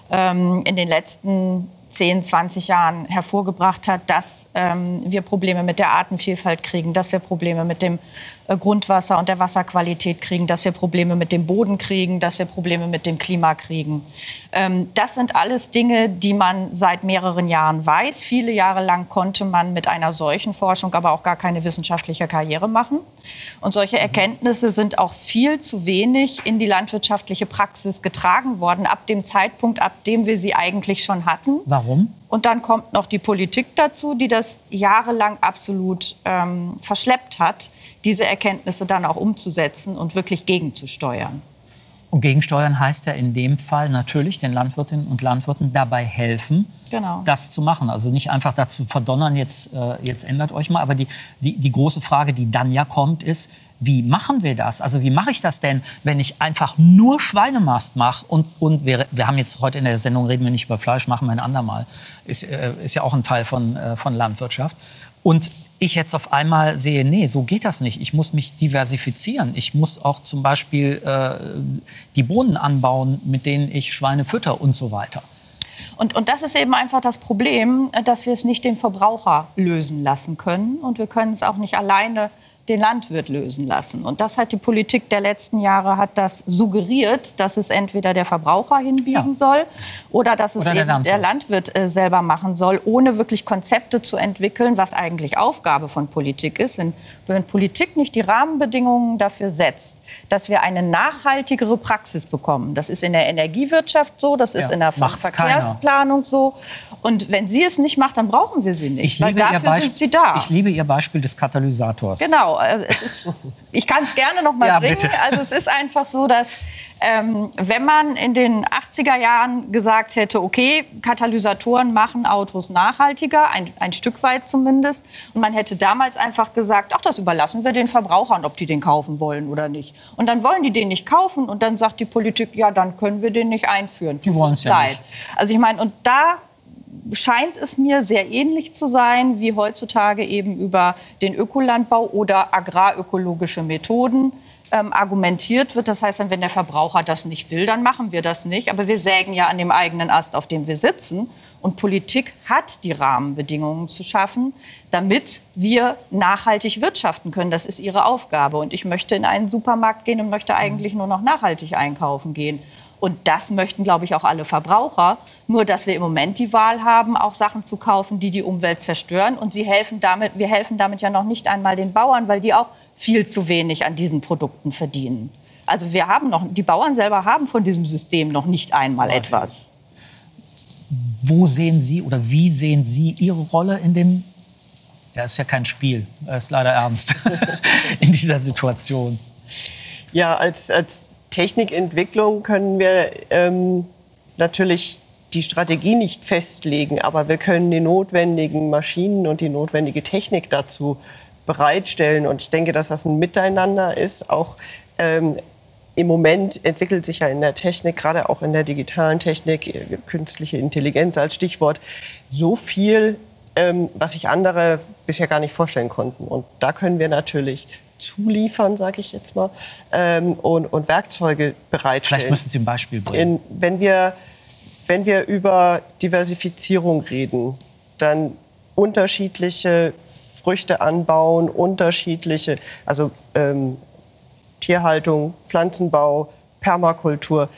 ähm, in den letzten 10, 20 Jahren hervorgebracht hat, dass ähm, wir Probleme mit der Artenvielfalt kriegen, dass wir Probleme mit dem Grundwasser und der Wasserqualität kriegen, dass wir Probleme mit dem Boden kriegen, dass wir Probleme mit dem Klima kriegen. Ähm, das sind alles Dinge, die man seit mehreren Jahren weiß. Viele Jahre lang konnte man mit einer solchen Forschung aber auch gar keine wissenschaftliche Karriere machen. Und solche Erkenntnisse sind auch viel zu wenig in die landwirtschaftliche Praxis getragen worden, ab dem Zeitpunkt, ab dem wir sie eigentlich schon hatten. Warum? Und dann kommt noch die Politik dazu, die das jahrelang absolut ähm, verschleppt hat, diese Erkenntnisse dann auch umzusetzen und wirklich gegenzusteuern. Und gegensteuern heißt ja in dem Fall natürlich den Landwirtinnen und Landwirten dabei helfen, genau. das zu machen. Also nicht einfach dazu verdonnern, jetzt, äh, jetzt ändert euch mal. Aber die, die, die große Frage, die dann ja kommt, ist, wie machen wir das? Also wie mache ich das denn, wenn ich einfach nur Schweinemast mache? Und, und wir, wir haben jetzt heute in der Sendung, reden wir nicht über Fleisch, machen wir ein andermal. Ist, äh, ist ja auch ein Teil von, äh, von Landwirtschaft. Und ich jetzt auf einmal sehe, nee, so geht das nicht. Ich muss mich diversifizieren. Ich muss auch zum Beispiel äh, die Bohnen anbauen, mit denen ich Schweine fütter und so weiter. Und, und das ist eben einfach das Problem, dass wir es nicht den Verbraucher lösen lassen können. Und wir können es auch nicht alleine den Landwirt lösen lassen. Und das hat die Politik der letzten Jahre hat das suggeriert, dass es entweder der Verbraucher hinbiegen ja. soll oder dass es oder der Landwirt, der Landwirt äh, selber machen soll, ohne wirklich Konzepte zu entwickeln, was eigentlich Aufgabe von Politik ist. Wenn, wenn Politik nicht die Rahmenbedingungen dafür setzt, dass wir eine nachhaltigere Praxis bekommen, das ist in der Energiewirtschaft so, das ist ja, in der Verkehrsplanung keiner. so. Und wenn sie es nicht macht, dann brauchen wir sie nicht, weil dafür sind sie da. Ich liebe Ihr Beispiel des Katalysators. Genau. Äh, ist, ich kann es gerne noch mal ja, bringen. Bitte. Also es ist einfach so, dass ähm, wenn man in den 80er Jahren gesagt hätte, okay, Katalysatoren machen Autos nachhaltiger, ein, ein Stück weit zumindest, und man hätte damals einfach gesagt, ach, das überlassen wir den Verbrauchern, ob die den kaufen wollen oder nicht. Und dann wollen die den nicht kaufen und dann sagt die Politik, ja, dann können wir den nicht einführen. Die wollen es ja nicht. Also ich meine, und da scheint es mir sehr ähnlich zu sein wie heutzutage eben über den Ökolandbau oder agrarökologische Methoden ähm, argumentiert wird. Das heißt, wenn der Verbraucher das nicht will, dann machen wir das nicht. Aber wir sägen ja an dem eigenen Ast, auf dem wir sitzen. Und Politik hat die Rahmenbedingungen zu schaffen, damit wir nachhaltig wirtschaften können. Das ist ihre Aufgabe. Und ich möchte in einen Supermarkt gehen und möchte eigentlich nur noch nachhaltig einkaufen gehen. Und das möchten, glaube ich, auch alle Verbraucher. Nur, dass wir im Moment die Wahl haben, auch Sachen zu kaufen, die die Umwelt zerstören. Und sie helfen damit, wir helfen damit ja noch nicht einmal den Bauern, weil die auch viel zu wenig an diesen Produkten verdienen. Also wir haben noch, die Bauern selber haben von diesem System noch nicht einmal etwas. Wo sehen Sie oder wie sehen Sie Ihre Rolle in dem? Ja, ist ja kein Spiel, ist leider ernst in dieser Situation. Ja, als, als Technikentwicklung können wir ähm, natürlich die Strategie nicht festlegen, aber wir können die notwendigen Maschinen und die notwendige Technik dazu bereitstellen. Und ich denke, dass das ein Miteinander ist. Auch ähm, im Moment entwickelt sich ja in der Technik, gerade auch in der digitalen Technik, äh, künstliche Intelligenz als Stichwort, so viel ähm, was sich andere bisher gar nicht vorstellen konnten. Und da können wir natürlich zuliefern, sage ich jetzt mal, ähm, und, und Werkzeuge bereitstellen. Vielleicht müssen Sie ein Beispiel bringen. In, wenn, wir, wenn wir über Diversifizierung reden, dann unterschiedliche Früchte anbauen, unterschiedliche, also ähm, Tierhaltung, Pflanzenbau, Permakultur.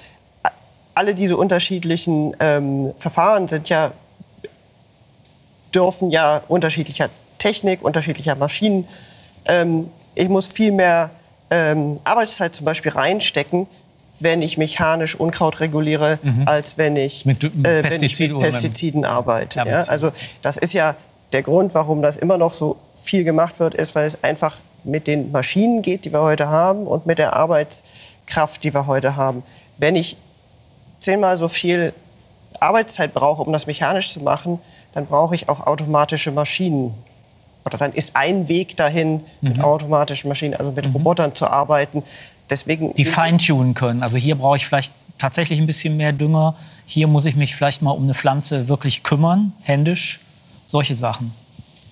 Alle diese unterschiedlichen ähm, Verfahren sind ja, dürfen ja unterschiedlicher Technik, unterschiedlicher Maschinen. Ähm, ich muss viel mehr ähm, Arbeitszeit zum Beispiel reinstecken, wenn ich mechanisch Unkraut reguliere, mhm. als wenn ich mit, mit, äh, wenn ich mit Pestiziden arbeite. Ja, also das ist ja der Grund, warum das immer noch so viel gemacht wird, ist, weil es einfach mit den Maschinen geht, die wir heute haben, und mit der Arbeitskraft, die wir heute haben. Wenn ich zehnmal so viel Arbeitszeit brauche, um das mechanisch zu machen, dann brauche ich auch automatische Maschinen. Oder dann ist ein Weg dahin, mhm. mit automatischen Maschinen, also mit mhm. Robotern zu arbeiten. Deswegen die feintunen können. Also hier brauche ich vielleicht tatsächlich ein bisschen mehr Dünger. Hier muss ich mich vielleicht mal um eine Pflanze wirklich kümmern, händisch. Solche Sachen.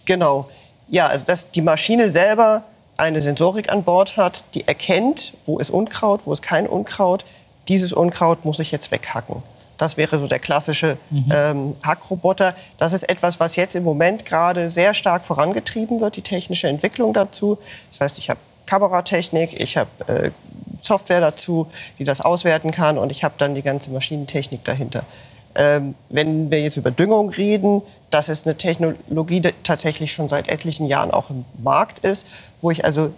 Genau. Ja, also dass die Maschine selber eine Sensorik an Bord hat, die erkennt, wo ist Unkraut, wo ist kein Unkraut. Dieses Unkraut muss ich jetzt weghacken. Das wäre so der klassische mhm. ähm, Hackroboter. Das ist etwas, was jetzt im Moment gerade sehr stark vorangetrieben wird, die technische Entwicklung dazu. Das heißt, ich habe Kameratechnik, ich habe äh, Software dazu, die das auswerten kann und ich habe dann die ganze Maschinentechnik dahinter. Ähm, wenn wir jetzt über Düngung reden, das ist eine Technologie, die tatsächlich schon seit etlichen Jahren auch im Markt ist, wo ich also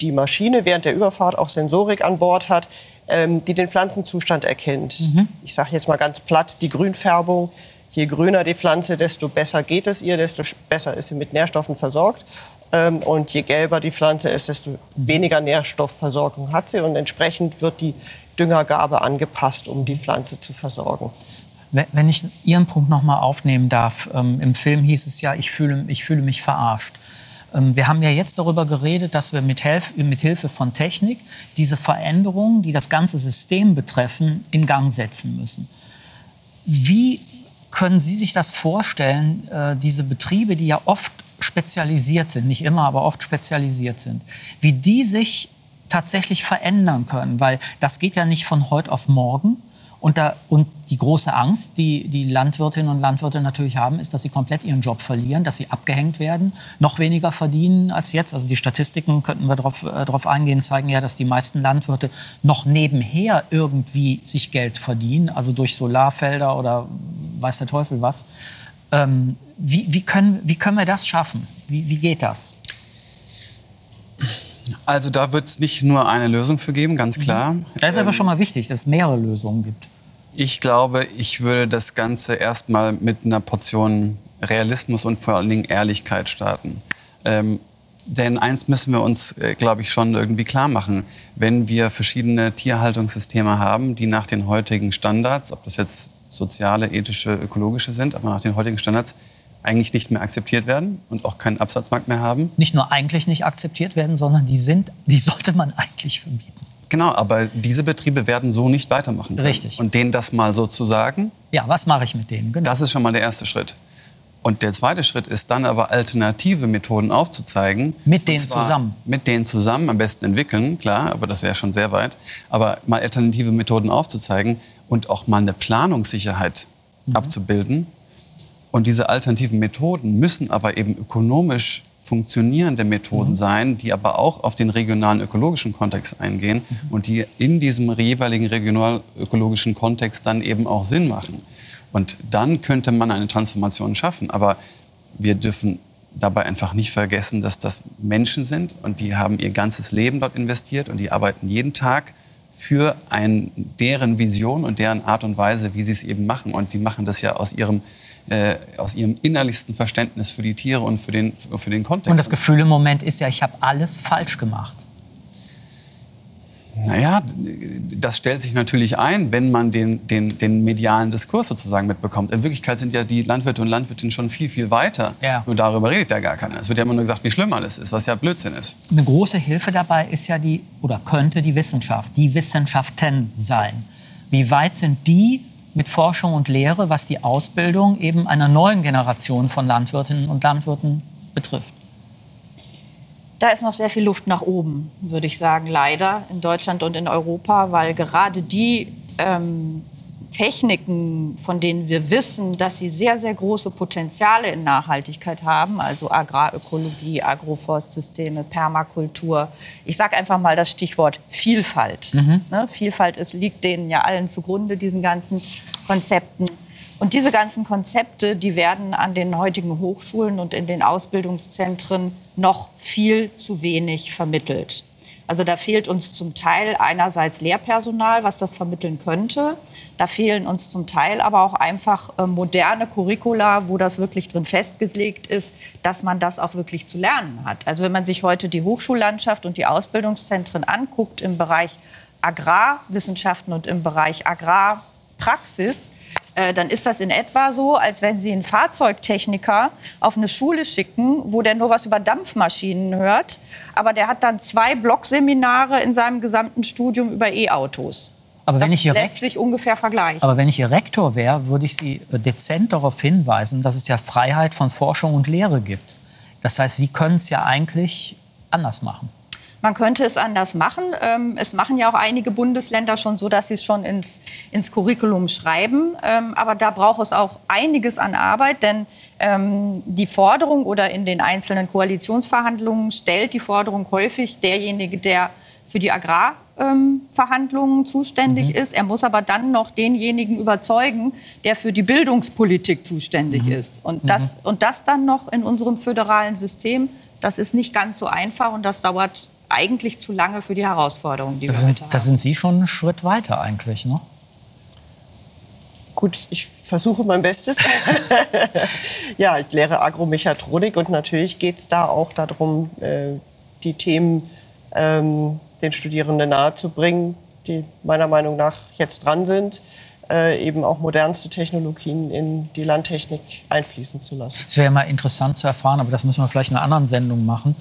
die Maschine während der Überfahrt auch Sensorik an Bord hat, ähm, die den Pflanzenzustand erkennt. Mhm. Ich sage jetzt mal ganz platt, die Grünfärbung. Je grüner die Pflanze, desto besser geht es ihr, desto besser ist sie mit Nährstoffen versorgt. Ähm, und je gelber die Pflanze ist, desto weniger Nährstoffversorgung hat sie. Und entsprechend wird die Düngergabe angepasst, um die Pflanze zu versorgen. Wenn ich Ihren Punkt noch mal aufnehmen darf, ähm, im Film hieß es ja, ich fühle, ich fühle mich verarscht. Ähm, wir haben ja jetzt darüber geredet, dass wir mit, Hilf mit Hilfe von Technik diese Veränderungen, die das ganze System betreffen, in Gang setzen müssen. Wie können Sie sich das vorstellen, äh, diese Betriebe, die ja oft spezialisiert sind, nicht immer, aber oft spezialisiert sind, wie die sich tatsächlich verändern können? Weil das geht ja nicht von heute auf morgen, und, da, und die große Angst, die die Landwirtinnen und Landwirte natürlich haben, ist, dass sie komplett ihren Job verlieren, dass sie abgehängt werden, noch weniger verdienen als jetzt. Also die Statistiken, könnten wir darauf äh, drauf eingehen, zeigen ja, dass die meisten Landwirte noch nebenher irgendwie sich Geld verdienen, also durch Solarfelder oder weiß der Teufel was. Ähm, wie, wie, können, wie können wir das schaffen? Wie, wie geht das? Also da wird es nicht nur eine Lösung für geben, ganz mhm. klar. Das ist aber ähm, schon mal wichtig, dass es mehrere Lösungen gibt. Ich glaube, ich würde das Ganze erstmal mit einer Portion Realismus und vor allen Dingen Ehrlichkeit starten. Ähm, denn eins müssen wir uns, äh, glaube ich, schon irgendwie klar machen. Wenn wir verschiedene Tierhaltungssysteme haben, die nach den heutigen Standards, ob das jetzt soziale, ethische, ökologische sind, aber nach den heutigen Standards eigentlich nicht mehr akzeptiert werden und auch keinen Absatzmarkt mehr haben. Nicht nur eigentlich nicht akzeptiert werden, sondern die sind, die sollte man eigentlich verbieten. Genau, aber diese Betriebe werden so nicht weitermachen. Können. Richtig. Und denen das mal so zu sagen. Ja, was mache ich mit denen? Genau. Das ist schon mal der erste Schritt. Und der zweite Schritt ist dann aber alternative Methoden aufzuzeigen. Mit denen zusammen. Mit denen zusammen, am besten entwickeln, klar, aber das wäre schon sehr weit. Aber mal alternative Methoden aufzuzeigen und auch mal eine Planungssicherheit mhm. abzubilden und diese alternativen Methoden müssen aber eben ökonomisch funktionierende Methoden mhm. sein, die aber auch auf den regionalen ökologischen Kontext eingehen mhm. und die in diesem jeweiligen regional ökologischen Kontext dann eben auch Sinn machen. Und dann könnte man eine Transformation schaffen. Aber wir dürfen dabei einfach nicht vergessen, dass das Menschen sind und die haben ihr ganzes Leben dort investiert und die arbeiten jeden Tag für ein, deren Vision und deren Art und Weise, wie sie es eben machen. Und die machen das ja aus ihrem äh, aus ihrem innerlichsten Verständnis für die Tiere und für den, für den Kontext. Und das Gefühl im Moment ist ja, ich habe alles falsch gemacht. Naja, das stellt sich natürlich ein, wenn man den, den, den medialen Diskurs sozusagen mitbekommt. In Wirklichkeit sind ja die Landwirte und Landwirtinnen schon viel, viel weiter. Ja. Nur darüber redet ja gar keiner. Es wird ja immer nur gesagt, wie schlimm alles ist, was ja Blödsinn ist. Eine große Hilfe dabei ist ja die, oder könnte die Wissenschaft, die Wissenschaften sein. Wie weit sind die mit Forschung und Lehre, was die Ausbildung eben einer neuen Generation von Landwirtinnen und Landwirten betrifft? Da ist noch sehr viel Luft nach oben, würde ich sagen, leider in Deutschland und in Europa, weil gerade die ähm, Techniken, von denen wir wissen, dass sie sehr, sehr große Potenziale in Nachhaltigkeit haben, also Agrarökologie, Agroforstsysteme, Permakultur. Ich sage einfach mal das Stichwort Vielfalt. Mhm. Ne? Vielfalt ist, liegt denen ja allen zugrunde, diesen ganzen Konzepten. Und diese ganzen Konzepte, die werden an den heutigen Hochschulen und in den Ausbildungszentren noch viel zu wenig vermittelt. Also da fehlt uns zum Teil einerseits Lehrpersonal, was das vermitteln könnte. Da fehlen uns zum Teil aber auch einfach äh, moderne Curricula, wo das wirklich drin festgelegt ist, dass man das auch wirklich zu lernen hat. Also wenn man sich heute die Hochschullandschaft und die Ausbildungszentren anguckt im Bereich Agrarwissenschaften und im Bereich Agrarpraxis, äh, dann ist das in etwa so, als wenn Sie einen Fahrzeugtechniker auf eine Schule schicken, wo der nur was über Dampfmaschinen hört, aber der hat dann zwei Blockseminare in seinem gesamten Studium über E-Autos. Aber wenn das ich lässt sich ungefähr vergleichen. Aber wenn ich Ihr Rektor wäre, würde ich Sie dezent darauf hinweisen, dass es ja Freiheit von Forschung und Lehre gibt. Das heißt, Sie können es ja eigentlich anders machen. Man könnte es anders machen. Ähm, es machen ja auch einige Bundesländer schon so, dass sie es schon ins, ins Curriculum schreiben. Ähm, aber da braucht es auch einiges an Arbeit, denn ähm, die Forderung oder in den einzelnen Koalitionsverhandlungen stellt die Forderung häufig derjenige, der für die Agrarverhandlungen zuständig mhm. ist. Er muss aber dann noch denjenigen überzeugen, der für die Bildungspolitik zuständig mhm. ist. Und das, mhm. und das dann noch in unserem föderalen System, das ist nicht ganz so einfach und das dauert eigentlich zu lange für die Herausforderungen, die das wir sind, haben. Da sind Sie schon einen Schritt weiter eigentlich, ne? Gut, ich versuche mein Bestes. ja, ich lehre Agromechatronik und natürlich geht es da auch darum, äh, die Themen ähm, den Studierenden nahezubringen, die meiner Meinung nach jetzt dran sind, äh, eben auch modernste Technologien in die Landtechnik einfließen zu lassen. Es wäre mal interessant zu erfahren, aber das müssen wir vielleicht in einer anderen Sendung machen,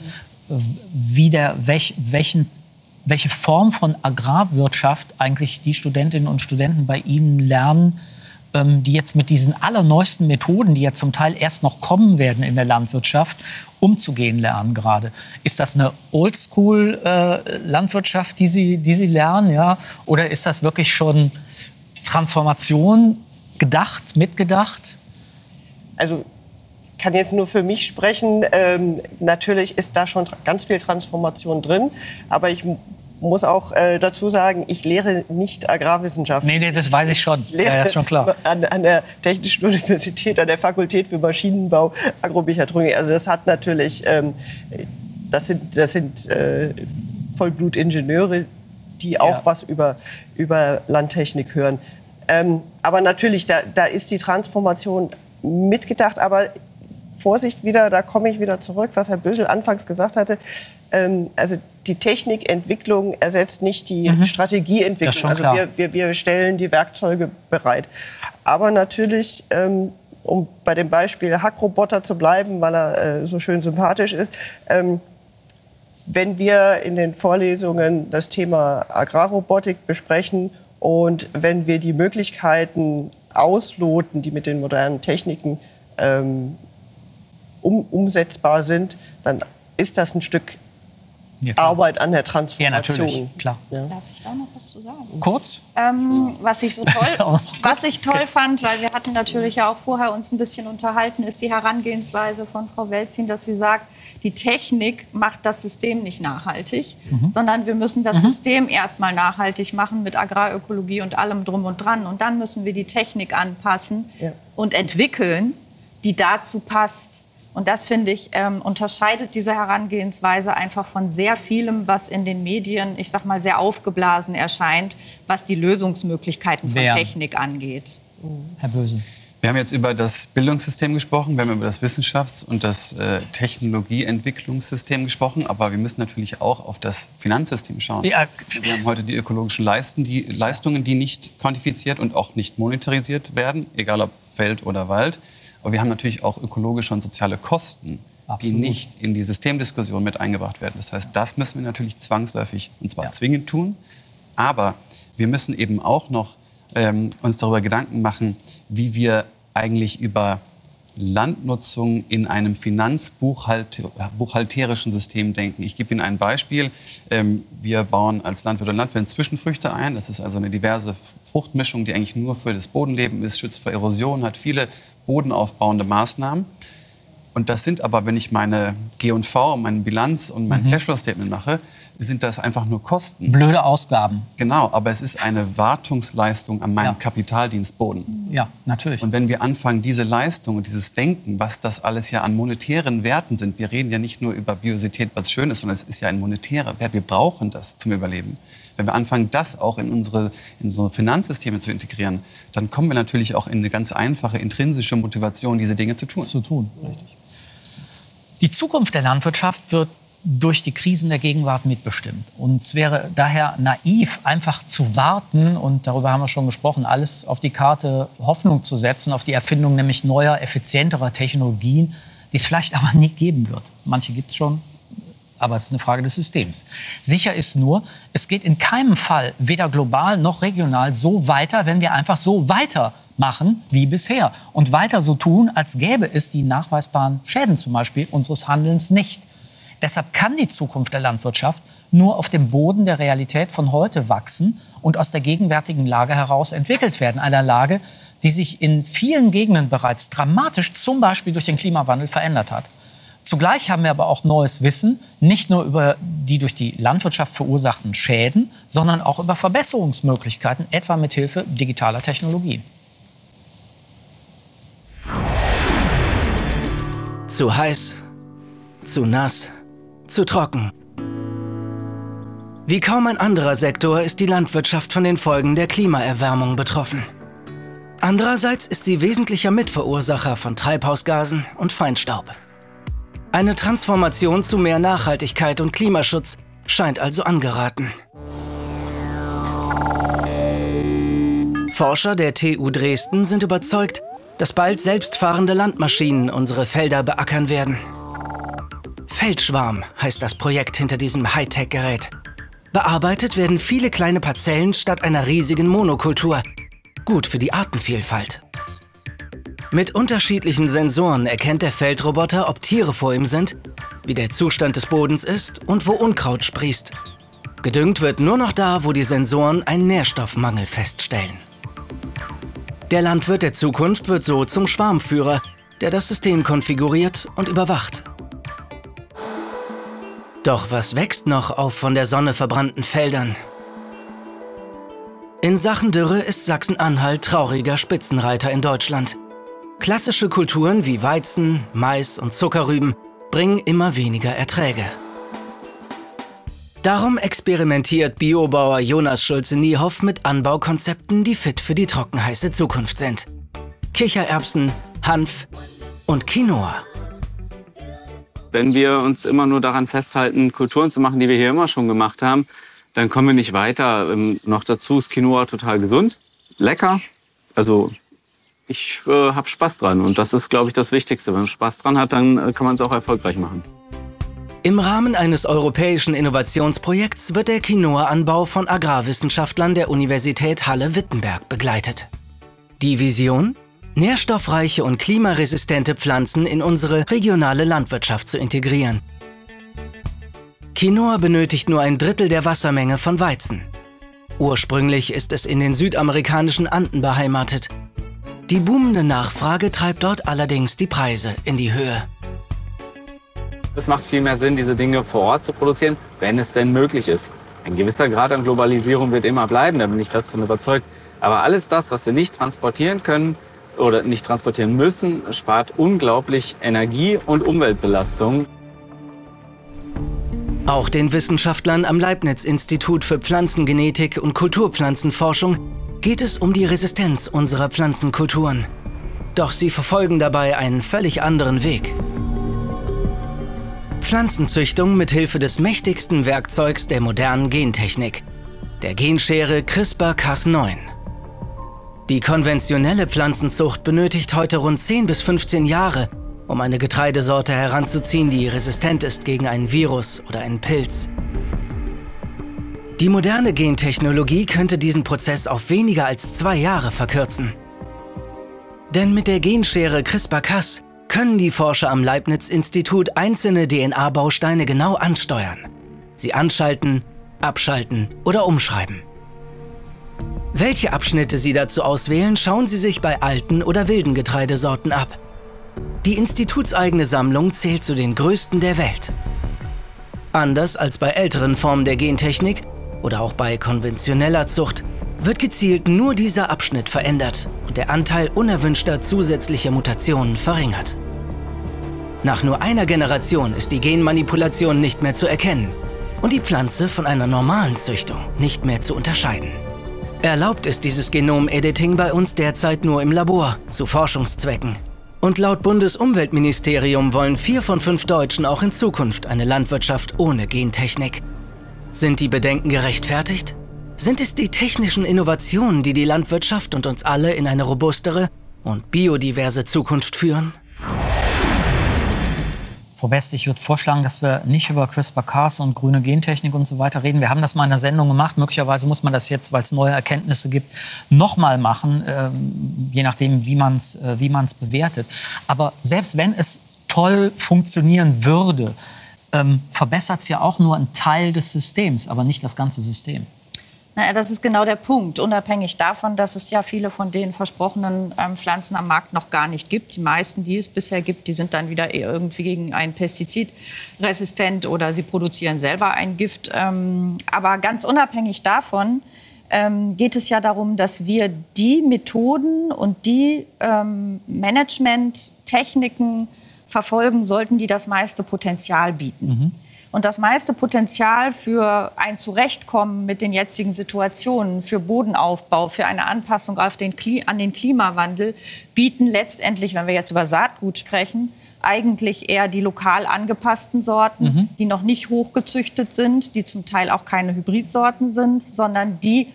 wie der, welch, welchen, welche Form von Agrarwirtschaft eigentlich die Studentinnen und Studenten bei Ihnen lernen, ähm, die jetzt mit diesen allerneuesten Methoden, die ja zum Teil erst noch kommen werden in der Landwirtschaft, umzugehen lernen gerade. Ist das eine Oldschool-Landwirtschaft, äh, die, Sie, die Sie lernen, ja? Oder ist das wirklich schon Transformation gedacht, mitgedacht? Also kann jetzt nur für mich sprechen. Ähm, natürlich ist da schon ganz viel Transformation drin, aber ich muss auch äh, dazu sagen, ich lehre nicht Agrarwissenschaft. Nee, nee, das weiß ich schon. Ich lehre ja, ist schon klar. An, an, der Technischen Universität, an der Fakultät für Maschinenbau, Agromechatronik. Also das hat natürlich, ähm, das sind, das sind äh, Vollblutingenieure, die auch ja. was über, über Landtechnik hören. Ähm, aber natürlich, da, da ist die Transformation mitgedacht, aber Vorsicht wieder, da komme ich wieder zurück, was Herr Bösel anfangs gesagt hatte. Ähm, also die Technikentwicklung ersetzt nicht die mhm. Strategieentwicklung. Also wir, wir, wir, stellen die Werkzeuge bereit. Aber natürlich, ähm, um bei dem Beispiel Hackroboter zu bleiben, weil er äh, so schön sympathisch ist, ähm, wenn wir in den Vorlesungen das Thema Agrarrobotik besprechen und wenn wir die Möglichkeiten ausloten, die mit den modernen Techniken ähm, um, umsetzbar sind, dann ist das ein Stück ja, Arbeit an der Transformation. Ja, natürlich, klar. Ja. Darf ich da noch was zu sagen? Kurz? Ähm, was ich so toll, was ich toll fand, weil wir hatten natürlich ja auch vorher uns ein bisschen unterhalten, ist die Herangehensweise von Frau Welzin, dass sie sagt, die Technik macht das System nicht nachhaltig, mhm. sondern wir müssen das mhm. System erstmal nachhaltig machen mit Agrarökologie und allem drum und dran. Und dann müssen wir die Technik anpassen ja. und entwickeln, die dazu passt. Und das, finde ich, ähm, unterscheidet diese Herangehensweise einfach von sehr vielem, was in den Medien, ich sag mal, sehr aufgeblasen erscheint, was die Lösungsmöglichkeiten von Wer? Technik angeht. Herr Bösen. Wir haben jetzt über das Bildungssystem gesprochen, wir haben über das Wissenschafts- und das äh, Technologieentwicklungssystem gesprochen, aber wir müssen natürlich auch auf das Finanzsystem schauen. Ja. Wir haben heute die ökologischen Leisten, die Leistungen, die nicht quantifiziert und auch nicht monetarisiert werden, egal ob Feld oder Wald. Aber wir haben natürlich auch ökologische und soziale Kosten, Absolut. die nicht in die Systemdiskussion mit eingebracht werden. Das heißt, das müssen wir natürlich zwangsläufig, und zwar ja. zwingend tun. Aber wir müssen eben auch noch ähm, uns darüber Gedanken machen, wie wir eigentlich über Landnutzung in einem finanzbuchhalterischen System denken. Ich gebe Ihnen ein Beispiel. Ähm, wir bauen als Landwirt und Landwirt Zwischenfrüchte ein. Das ist also eine diverse Fruchtmischung, die eigentlich nur für das Bodenleben ist, schützt vor Erosion, hat viele bodenaufbauende Maßnahmen. Und das sind aber, wenn ich meine G&V, meine Bilanz und mein mhm. Cashflow-Statement mache, sind das einfach nur Kosten. Blöde Ausgaben. Genau, aber es ist eine Wartungsleistung an meinem ja. Kapitaldienstboden. Ja, natürlich. Und wenn wir anfangen, diese Leistung und dieses Denken, was das alles ja an monetären Werten sind, wir reden ja nicht nur über Biodiversität, was schön ist, sondern es ist ja ein monetärer Wert. Wir brauchen das zum Überleben. Wenn wir anfangen, das auch in unsere, in unsere Finanzsysteme zu integrieren, dann kommen wir natürlich auch in eine ganz einfache intrinsische Motivation, diese Dinge zu tun. Zu tun, richtig. Die Zukunft der Landwirtschaft wird durch die Krisen der Gegenwart mitbestimmt. Und es wäre daher naiv, einfach zu warten und darüber haben wir schon gesprochen, alles auf die Karte Hoffnung zu setzen, auf die Erfindung nämlich neuer, effizienterer Technologien, die es vielleicht aber nie geben wird. Manche gibt es schon, aber es ist eine Frage des Systems. Sicher ist nur, es geht in keinem Fall, weder global noch regional, so weiter, wenn wir einfach so weitermachen wie bisher und weiter so tun, als gäbe es die nachweisbaren Schäden zum Beispiel unseres Handelns nicht. Deshalb kann die Zukunft der Landwirtschaft nur auf dem Boden der Realität von heute wachsen und aus der gegenwärtigen Lage heraus entwickelt werden. Einer Lage, die sich in vielen Gegenden bereits dramatisch, zum Beispiel durch den Klimawandel, verändert hat. Zugleich haben wir aber auch neues Wissen, nicht nur über die durch die Landwirtschaft verursachten Schäden, sondern auch über Verbesserungsmöglichkeiten, etwa mit Hilfe digitaler Technologien. Zu heiß, zu nass, zu trocken. Wie kaum ein anderer Sektor ist die Landwirtschaft von den Folgen der Klimaerwärmung betroffen. Andererseits ist sie wesentlicher Mitverursacher von Treibhausgasen und Feinstaub. Eine Transformation zu mehr Nachhaltigkeit und Klimaschutz scheint also angeraten. Forscher der TU Dresden sind überzeugt, dass bald selbstfahrende Landmaschinen unsere Felder beackern werden. Feldschwarm heißt das Projekt hinter diesem Hightech-Gerät. Bearbeitet werden viele kleine Parzellen statt einer riesigen Monokultur. Gut für die Artenvielfalt. Mit unterschiedlichen Sensoren erkennt der Feldroboter, ob Tiere vor ihm sind, wie der Zustand des Bodens ist und wo Unkraut sprießt. Gedüngt wird nur noch da, wo die Sensoren einen Nährstoffmangel feststellen. Der Landwirt der Zukunft wird so zum Schwarmführer, der das System konfiguriert und überwacht. Doch was wächst noch auf von der Sonne verbrannten Feldern? In Sachen Dürre ist Sachsen-Anhalt trauriger Spitzenreiter in Deutschland. Klassische Kulturen wie Weizen, Mais und Zuckerrüben bringen immer weniger Erträge. Darum experimentiert Biobauer Jonas Schulze-Niehoff mit Anbaukonzepten, die fit für die trockenheiße Zukunft sind. Kichererbsen, Hanf und Quinoa. Wenn wir uns immer nur daran festhalten, Kulturen zu machen, die wir hier immer schon gemacht haben, dann kommen wir nicht weiter. Ähm, noch dazu ist Quinoa total gesund, lecker. Also ich äh, habe Spaß dran und das ist, glaube ich, das Wichtigste. Wenn man Spaß dran hat, dann äh, kann man es auch erfolgreich machen. Im Rahmen eines europäischen Innovationsprojekts wird der Quinoa-Anbau von Agrarwissenschaftlern der Universität Halle-Wittenberg begleitet. Die Vision? nährstoffreiche und klimaresistente Pflanzen in unsere regionale Landwirtschaft zu integrieren. Quinoa benötigt nur ein Drittel der Wassermenge von Weizen. Ursprünglich ist es in den südamerikanischen Anden beheimatet. Die boomende Nachfrage treibt dort allerdings die Preise in die Höhe. Es macht viel mehr Sinn, diese Dinge vor Ort zu produzieren, wenn es denn möglich ist. Ein gewisser Grad an Globalisierung wird immer bleiben, da bin ich fest von überzeugt. Aber alles das, was wir nicht transportieren können, oder nicht transportieren müssen, spart unglaublich Energie- und Umweltbelastung. Auch den Wissenschaftlern am Leibniz-Institut für Pflanzengenetik und Kulturpflanzenforschung geht es um die Resistenz unserer Pflanzenkulturen. Doch sie verfolgen dabei einen völlig anderen Weg. Pflanzenzüchtung mit Hilfe des mächtigsten Werkzeugs der modernen Gentechnik, der Genschere CRISPR-Cas9. Die konventionelle Pflanzenzucht benötigt heute rund 10 bis 15 Jahre, um eine Getreidesorte heranzuziehen, die resistent ist gegen einen Virus oder einen Pilz. Die moderne Gentechnologie könnte diesen Prozess auf weniger als zwei Jahre verkürzen. Denn mit der Genschere CRISPR-Cas können die Forscher am Leibniz-Institut einzelne DNA-Bausteine genau ansteuern. Sie anschalten, abschalten oder umschreiben. Welche Abschnitte Sie dazu auswählen, schauen Sie sich bei alten oder wilden Getreidesorten ab. Die institutseigene Sammlung zählt zu den größten der Welt. Anders als bei älteren Formen der Gentechnik oder auch bei konventioneller Zucht wird gezielt nur dieser Abschnitt verändert und der Anteil unerwünschter zusätzlicher Mutationen verringert. Nach nur einer Generation ist die Genmanipulation nicht mehr zu erkennen und die Pflanze von einer normalen Züchtung nicht mehr zu unterscheiden. Erlaubt ist dieses Genom-Editing bei uns derzeit nur im Labor, zu Forschungszwecken. Und laut Bundesumweltministerium wollen vier von fünf Deutschen auch in Zukunft eine Landwirtschaft ohne Gentechnik. Sind die Bedenken gerechtfertigt? Sind es die technischen Innovationen, die die Landwirtschaft und uns alle in eine robustere und biodiverse Zukunft führen? Frau Best, ich würde vorschlagen, dass wir nicht über CRISPR-Cas und grüne Gentechnik und so weiter reden. Wir haben das mal in der Sendung gemacht. Möglicherweise muss man das jetzt, weil es neue Erkenntnisse gibt, nochmal machen, ähm, je nachdem, wie man es äh, bewertet. Aber selbst wenn es toll funktionieren würde, ähm, verbessert es ja auch nur einen Teil des Systems, aber nicht das ganze System. Naja, das ist genau der Punkt. Unabhängig davon, dass es ja viele von den versprochenen ähm, Pflanzen am Markt noch gar nicht gibt. Die meisten, die es bisher gibt, die sind dann wieder irgendwie gegen ein Pestizid resistent oder sie produzieren selber ein Gift. Ähm, aber ganz unabhängig davon ähm, geht es ja darum, dass wir die Methoden und die ähm, Management-Techniken verfolgen sollten, die das meiste Potenzial bieten. Mhm. Und das meiste Potenzial für ein Zurechtkommen mit den jetzigen Situationen, für Bodenaufbau, für eine Anpassung auf den an den Klimawandel bieten letztendlich, wenn wir jetzt über Saatgut sprechen, eigentlich eher die lokal angepassten Sorten, mhm. die noch nicht hochgezüchtet sind, die zum Teil auch keine Hybridsorten sind, sondern die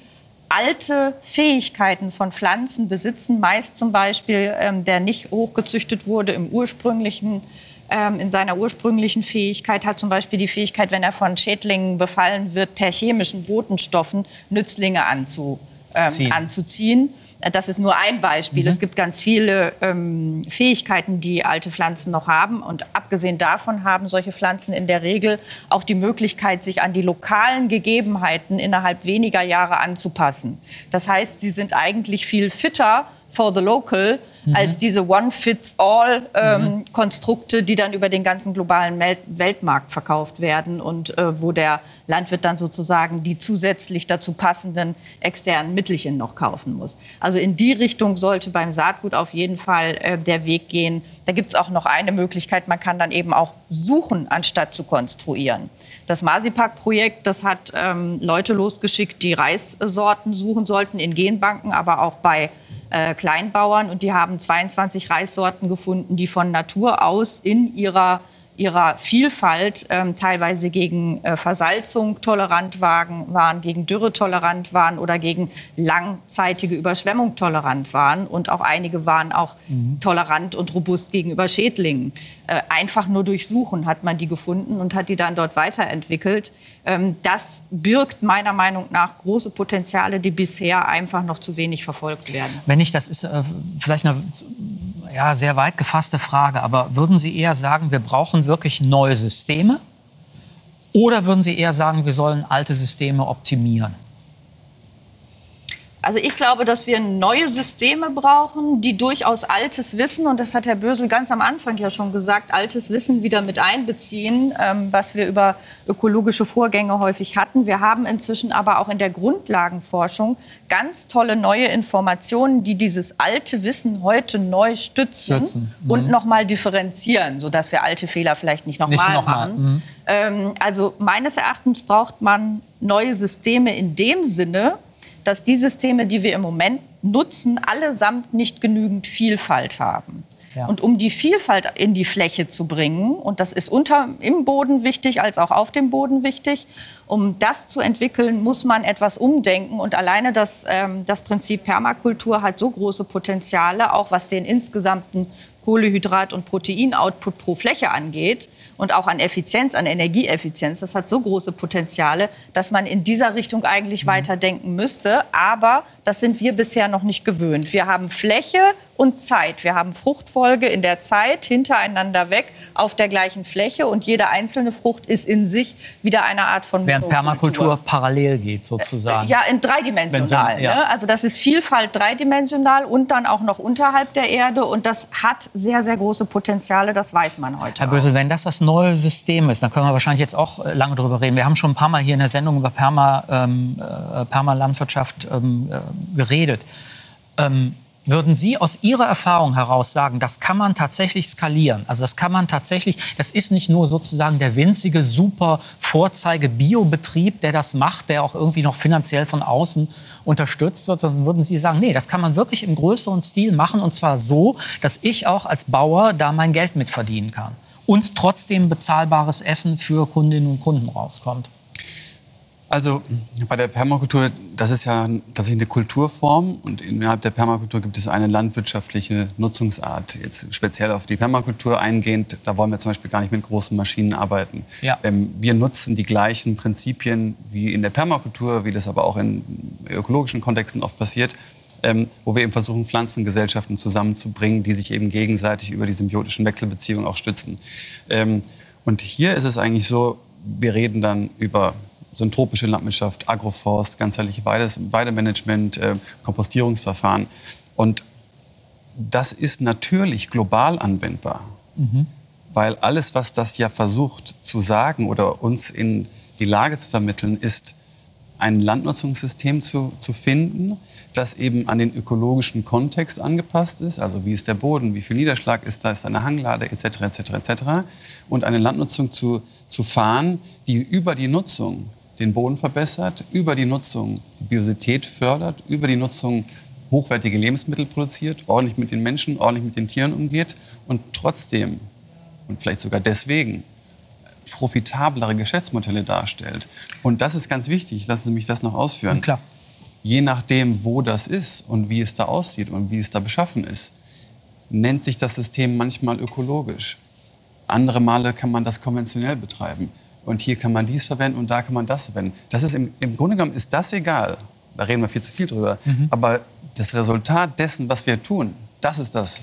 alte Fähigkeiten von Pflanzen besitzen, meist zum Beispiel ähm, der nicht hochgezüchtet wurde im ursprünglichen ähm, in seiner ursprünglichen Fähigkeit hat zum Beispiel die Fähigkeit, wenn er von Schädlingen befallen wird, per chemischen Botenstoffen Nützlinge anzu, ähm, anzuziehen. Das ist nur ein Beispiel. Mhm. Es gibt ganz viele ähm, Fähigkeiten, die alte Pflanzen noch haben. Und abgesehen davon haben solche Pflanzen in der Regel auch die Möglichkeit, sich an die lokalen Gegebenheiten innerhalb weniger Jahre anzupassen. Das heißt, sie sind eigentlich viel fitter for the local mhm. als diese One-Fits-All-Konstrukte, ähm, die dann über den ganzen globalen Mel Weltmarkt verkauft werden und äh, wo der Landwirt dann sozusagen die zusätzlich dazu passenden externen Mittelchen noch kaufen muss. Also in die Richtung sollte beim Saatgut auf jeden Fall äh, der Weg gehen. Da gibt es auch noch eine Möglichkeit, man kann dann eben auch suchen, anstatt zu konstruieren. Das Masipak-Projekt, das hat ähm, Leute losgeschickt, die Reissorten suchen sollten in Genbanken, aber auch bei äh, Kleinbauern. Und die haben 22 Reissorten gefunden, die von Natur aus in ihrer ihrer Vielfalt ähm, teilweise gegen äh, Versalzung tolerant waren, waren, gegen Dürre tolerant waren oder gegen langzeitige Überschwemmung tolerant waren. Und auch einige waren auch mhm. tolerant und robust gegenüber Schädlingen. Äh, einfach nur durch Suchen hat man die gefunden und hat die dann dort weiterentwickelt. Ähm, das birgt meiner Meinung nach große Potenziale, die bisher einfach noch zu wenig verfolgt werden. Wenn nicht, das ist äh, vielleicht eine ja, sehr weit gefasste Frage, aber würden Sie eher sagen, wir brauchen wirklich neue Systeme? Oder würden Sie eher sagen, wir sollen alte Systeme optimieren? Also ich glaube, dass wir neue Systeme brauchen, die durchaus altes Wissen, und das hat Herr Bösel ganz am Anfang ja schon gesagt, altes Wissen wieder mit einbeziehen, ähm, was wir über ökologische Vorgänge häufig hatten. Wir haben inzwischen aber auch in der Grundlagenforschung ganz tolle neue Informationen, die dieses alte Wissen heute neu stützen, stützen. Mhm. und nochmal differenzieren, sodass wir alte Fehler vielleicht nicht nochmal noch machen. Mhm. Ähm, also meines Erachtens braucht man neue Systeme in dem Sinne, dass die Systeme, die wir im Moment nutzen, allesamt nicht genügend Vielfalt haben. Ja. Und um die Vielfalt in die Fläche zu bringen, und das ist unter, im Boden wichtig als auch auf dem Boden wichtig, um das zu entwickeln, muss man etwas umdenken. Und alleine das, ähm, das Prinzip Permakultur hat so große Potenziale, auch was den insgesamten Kohlehydrat- und Proteinoutput pro Fläche angeht und auch an Effizienz, an Energieeffizienz, das hat so große Potenziale, dass man in dieser Richtung eigentlich weiterdenken müsste. Aber das sind wir bisher noch nicht gewöhnt. Wir haben Fläche und Zeit. Wir haben Fruchtfolge in der Zeit hintereinander weg auf der gleichen Fläche und jede einzelne Frucht ist in sich wieder eine Art von Während. Permakultur parallel geht sozusagen. Ja, in dreidimensional. Sie- ja. ne? Also das ist Vielfalt dreidimensional und dann auch noch unterhalb der Erde und das hat sehr, sehr große Potenziale, das weiß man heute. Herr auch. Bösel, wenn das das neue System ist, dann können wir wahrscheinlich jetzt auch äh, lange darüber reden. Wir haben schon ein paar Mal hier in der Sendung über Perma, ähm, äh, Permalandwirtschaft ähm, äh, geredet. Ähm, würden Sie aus Ihrer Erfahrung heraus sagen, das kann man tatsächlich skalieren? Also das kann man tatsächlich, das ist nicht nur sozusagen der winzige, super Vorzeige-Biobetrieb, der das macht, der auch irgendwie noch finanziell von außen unterstützt wird, sondern würden Sie sagen, nee, das kann man wirklich im größeren Stil machen und zwar so, dass ich auch als Bauer da mein Geld mit verdienen kann und trotzdem bezahlbares Essen für Kundinnen und Kunden rauskommt. Also bei der Permakultur, das ist ja tatsächlich eine Kulturform und innerhalb der Permakultur gibt es eine landwirtschaftliche Nutzungsart. Jetzt speziell auf die Permakultur eingehend, da wollen wir zum Beispiel gar nicht mit großen Maschinen arbeiten. Ja. Ähm, wir nutzen die gleichen Prinzipien wie in der Permakultur, wie das aber auch in ökologischen Kontexten oft passiert, ähm, wo wir eben versuchen, Pflanzengesellschaften zusammenzubringen, die sich eben gegenseitig über die symbiotischen Wechselbeziehungen auch stützen. Ähm, und hier ist es eigentlich so, wir reden dann über so eine tropische Landwirtschaft, Agroforst, ganzheitliche Weides- Weidemanagement, äh, Kompostierungsverfahren. Und das ist natürlich global anwendbar. Weil alles, was das ja versucht zu sagen oder uns in die Lage zu vermitteln, ist, ein Landnutzungssystem zu, zu finden, das eben an den ökologischen Kontext angepasst ist. Also wie ist der Boden, wie viel Niederschlag ist da, ist eine Hanglade etc. etc. etc. Und eine Landnutzung zu, zu fahren, die über die Nutzung den Boden verbessert, über die Nutzung die Biodiversität fördert, über die Nutzung hochwertige Lebensmittel produziert, ordentlich mit den Menschen, ordentlich mit den Tieren umgeht und trotzdem und vielleicht sogar deswegen profitablere Geschäftsmodelle darstellt. Und das ist ganz wichtig, lassen Sie mich das noch ausführen. Klar. Je nachdem, wo das ist und wie es da aussieht und wie es da beschaffen ist, nennt sich das System manchmal ökologisch. Andere Male kann man das konventionell betreiben. Und hier kann man dies verwenden und da kann man das verwenden. Das ist im, Im Grunde genommen ist das egal. Da reden wir viel zu viel drüber. Aber das Resultat dessen, was wir tun, das ist das,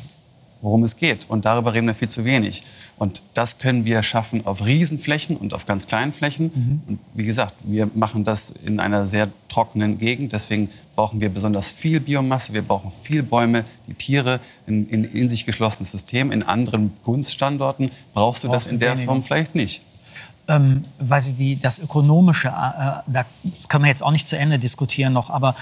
worum es geht. Und darüber reden wir viel zu wenig. Und das können wir schaffen auf Riesenflächen und auf ganz kleinen Flächen. Und wie gesagt, wir machen das in einer sehr trockenen Gegend. Deswegen brauchen wir besonders viel Biomasse. Wir brauchen viel Bäume, die Tiere, ein in, in sich geschlossenes System. In anderen Gunststandorten brauchst du Brauchst das in der weniger. Form vielleicht nicht. Ähm, weil Sie die, das Ökonomische, äh, da, das können wir jetzt auch nicht zu Ende diskutieren noch, aber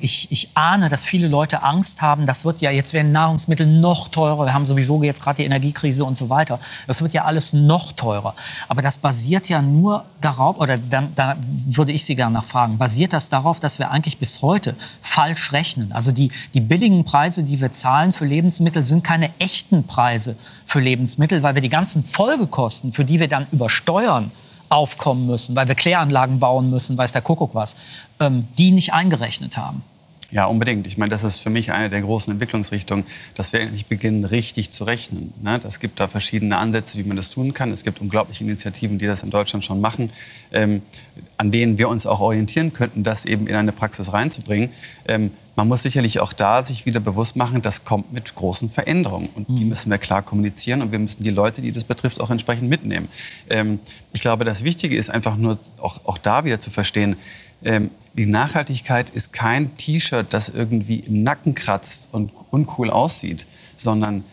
ich, ich ahne, dass viele Leute Angst haben, das wird ja, jetzt werden Nahrungsmittel noch teurer, wir haben sowieso jetzt gerade die Energiekrise und so weiter, das wird ja alles noch teurer. Aber das basiert ja nur darauf, oder dann, da würde ich Sie gerne nachfragen, basiert das darauf, dass wir eigentlich bis heute falsch rechnen? Also die, die billigen Preise, die wir zahlen für Lebensmittel, sind keine echten Preise für Lebensmittel, weil wir die ganzen Folgekosten, für die wir dann über Steuern aufkommen müssen, weil wir Kläranlagen bauen müssen, weiß der Kuckuck was, ähm, die nicht eingerechnet haben. Ja, unbedingt. Ich meine, das ist für mich eine der großen Entwicklungsrichtungen, dass wir endlich beginnen, richtig zu rechnen. Ne? Es gibt da verschiedene Ansätze, wie man das tun kann. Es gibt unglaubliche Initiativen, die das in Deutschland schon machen, ähm, an denen wir uns auch orientieren könnten, das eben in eine Praxis reinzubringen. Ähm, man muss sicherlich auch da sich wieder bewusst machen, das kommt mit großen Veränderungen. Und die müssen wir klar kommunizieren und wir müssen die Leute, die das betrifft, auch entsprechend mitnehmen. Ähm, ich glaube, das Wichtige ist einfach nur auch, auch da wieder zu verstehen, ähm, die Nachhaltigkeit ist kein T-Shirt, das irgendwie im Nacken kratzt und uncool aussieht, sondern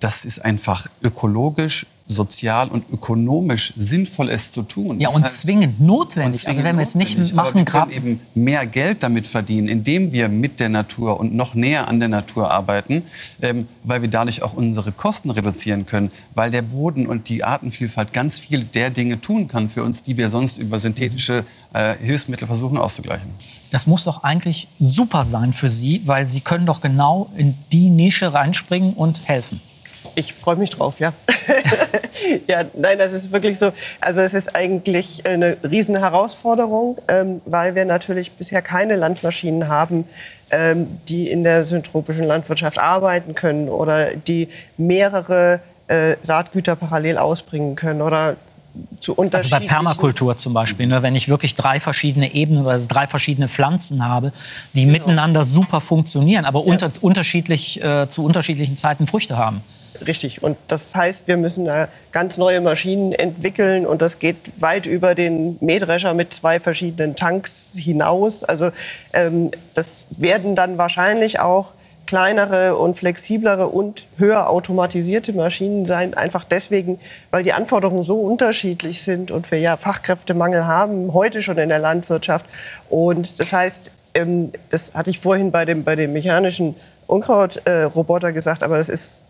das ist einfach ökologisch, sozial und ökonomisch sinnvoll, es zu tun. Ja, Das und heißt- zwingend notwendig. und also zwingend wenn wir es nicht machen, wir können eben mehr Geld damit verdienen, indem wir mit der Natur und noch näher an der Natur arbeiten, ähm, weil wir dadurch auch unsere Kosten reduzieren können, weil der Boden und die Artenvielfalt ganz viel der Dinge tun kann für uns, die wir sonst über synthetische äh, Hilfsmittel versuchen auszugleichen. das muss doch eigentlich super sein für Sie, weil Sie können doch genau in die Nische reinspringen und helfen. Ich freue mich drauf, ja. ja, nein, das ist wirklich so. Also es ist eigentlich eine riesen Herausforderung, ähm, weil wir natürlich bisher keine Landmaschinen haben, ähm, die in der syntropischen Landwirtschaft arbeiten können oder die mehrere äh, Saatgüter parallel ausbringen können oder zu Also bei unterschiedlichen... Permakultur zum Beispiel, ne, wenn ich wirklich drei verschiedene Ebenen oder drei verschiedene Pflanzen habe, die miteinander super funktionieren, aber unter, unterschiedlich, äh, zu unterschiedlichen Zeiten Früchte haben. Richtig. Und das heißt, wir müssen da ganz neue Maschinen entwickeln und das geht weit über den Mähdrescher mit zwei verschiedenen Tanks hinaus. Also ähm, das werden dann wahrscheinlich auch kleinere und flexiblere und höher automatisierte Maschinen sein. Einfach deswegen, weil die Anforderungen so unterschiedlich sind und wir ja Fachkräftemangel haben, heute schon in der Landwirtschaft. Und das heißt, ähm, das hatte ich vorhin bei dem, bei dem mechanischen Unkrautroboter gesagt, aber es ist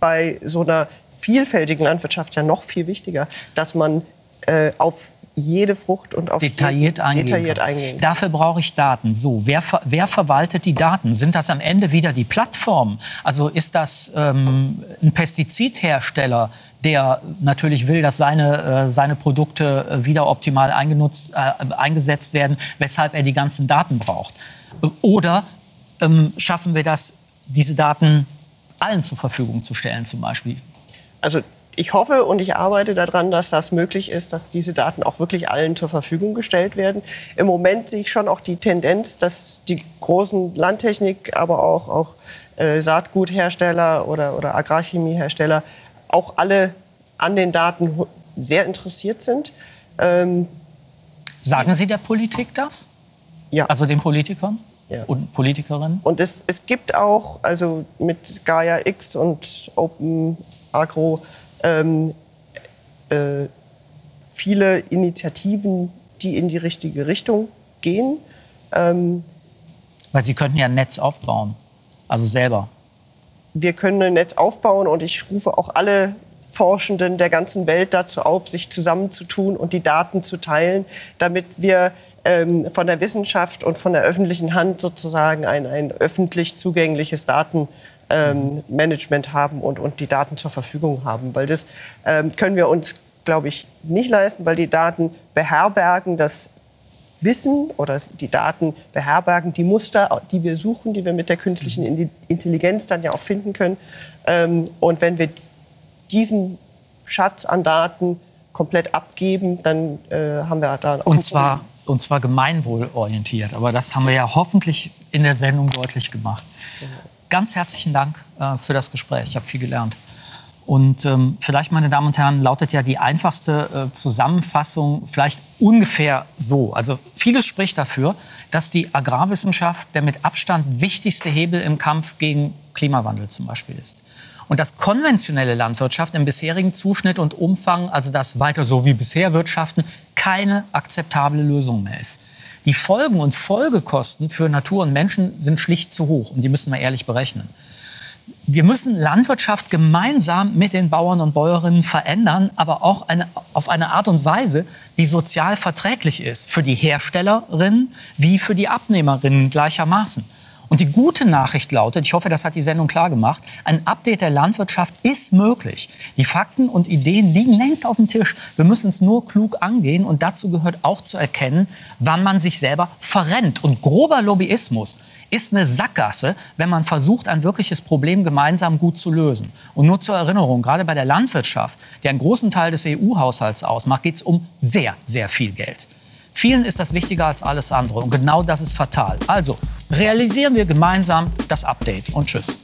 bei so einer vielfältigen Landwirtschaft ja noch viel wichtiger, dass man äh, auf jede Frucht und auf detailliert jeden, eingehen. detailliert eingehen. Dafür brauche ich Daten. So, wer, wer verwaltet die Daten? Sind das am Ende wieder die Plattformen? Also ist das ähm, ein Pestizidhersteller, der natürlich will, dass seine, äh, seine Produkte äh, wieder optimal eingenutzt, äh, eingesetzt werden, weshalb er die ganzen Daten braucht? Oder ähm, schaffen wir das, diese Daten allen zur Verfügung zu stellen zum Beispiel? Also ich hoffe und ich arbeite daran, dass das möglich ist, dass diese Daten auch wirklich allen zur Verfügung gestellt werden. Im Moment sehe ich schon auch die Tendenz, dass die großen Landtechnik, aber auch, auch äh, Saatguthersteller oder, oder Agrarchemiehersteller auch alle an den Daten sehr interessiert sind. Ähm, Sagen Sie der Politik das? ja. Also den Politikern Ja. und Politikerinnen? Und es, es gibt auch, also mit Gaia X und Open Agro, ähm, äh, viele Initiativen, die in die richtige Richtung gehen. Ähm, Weil Sie könnten ja ein Netz aufbauen. Also selber. wir können ein Netz aufbauen und ich rufe auch alle Forschenden der ganzen Welt dazu auf, sich zusammenzutun und die Daten zu teilen, damit wir ähm, von der Wissenschaft und von der öffentlichen Hand sozusagen ein, ein öffentlich zugängliches Datenmanagement haben und, und die Daten zur Verfügung haben. Weil das ähm, können wir uns, glaube ich, nicht leisten, weil die Daten beherbergen das Wissen oder die Daten beherbergen die Muster, die wir suchen, die wir mit der künstlichen Indi- Intelligenz dann ja auch finden können. Ähm, und wenn wir diesen Schatz an Daten komplett abgeben, dann äh, haben wir da auch Und zwar, und zwar gemeinwohlorientiert. Aber das haben wir ja hoffentlich in der Sendung deutlich gemacht. Ganz herzlichen Dank äh, für das Gespräch. Ich habe viel gelernt. Und ähm, vielleicht, meine Damen und Herren, lautet ja die einfachste äh, Zusammenfassung vielleicht ungefähr so. Also vieles spricht dafür, dass die Agrarwissenschaft der mit Abstand wichtigste Hebel im Kampf gegen Klimawandel zum Beispiel ist. Und dass konventionelle Landwirtschaft im bisherigen Zuschnitt und Umfang, also das weiter so wie bisher wirtschaften, keine akzeptable Lösung mehr ist. Die Folgen und Folgekosten für Natur und Menschen sind schlicht zu hoch und die müssen wir ehrlich berechnen. Wir müssen Landwirtschaft gemeinsam mit den Bauern und Bäuerinnen verändern, aber auch eine, auf eine Art und Weise, die sozial verträglich ist für die Herstellerinnen wie für die Abnehmerinnen gleichermaßen. Und die gute Nachricht lautet, ich hoffe, das hat die Sendung klar gemacht, ein Update der Landwirtschaft ist möglich. Die Fakten und Ideen liegen längst auf dem Tisch. Wir müssen es nur klug angehen und dazu gehört auch zu erkennen, wann man sich selber verrennt. Und grober Lobbyismus ist eine Sackgasse, wenn man versucht, ein wirkliches Problem gemeinsam gut zu lösen. Und nur zur Erinnerung, gerade bei der Landwirtschaft, die einen großen Teil des EU-Haushalts ausmacht, geht es um sehr, sehr viel Geld. Vielen ist das wichtiger als alles andere und genau das ist fatal. Also realisieren wir gemeinsam das Update und tschüss.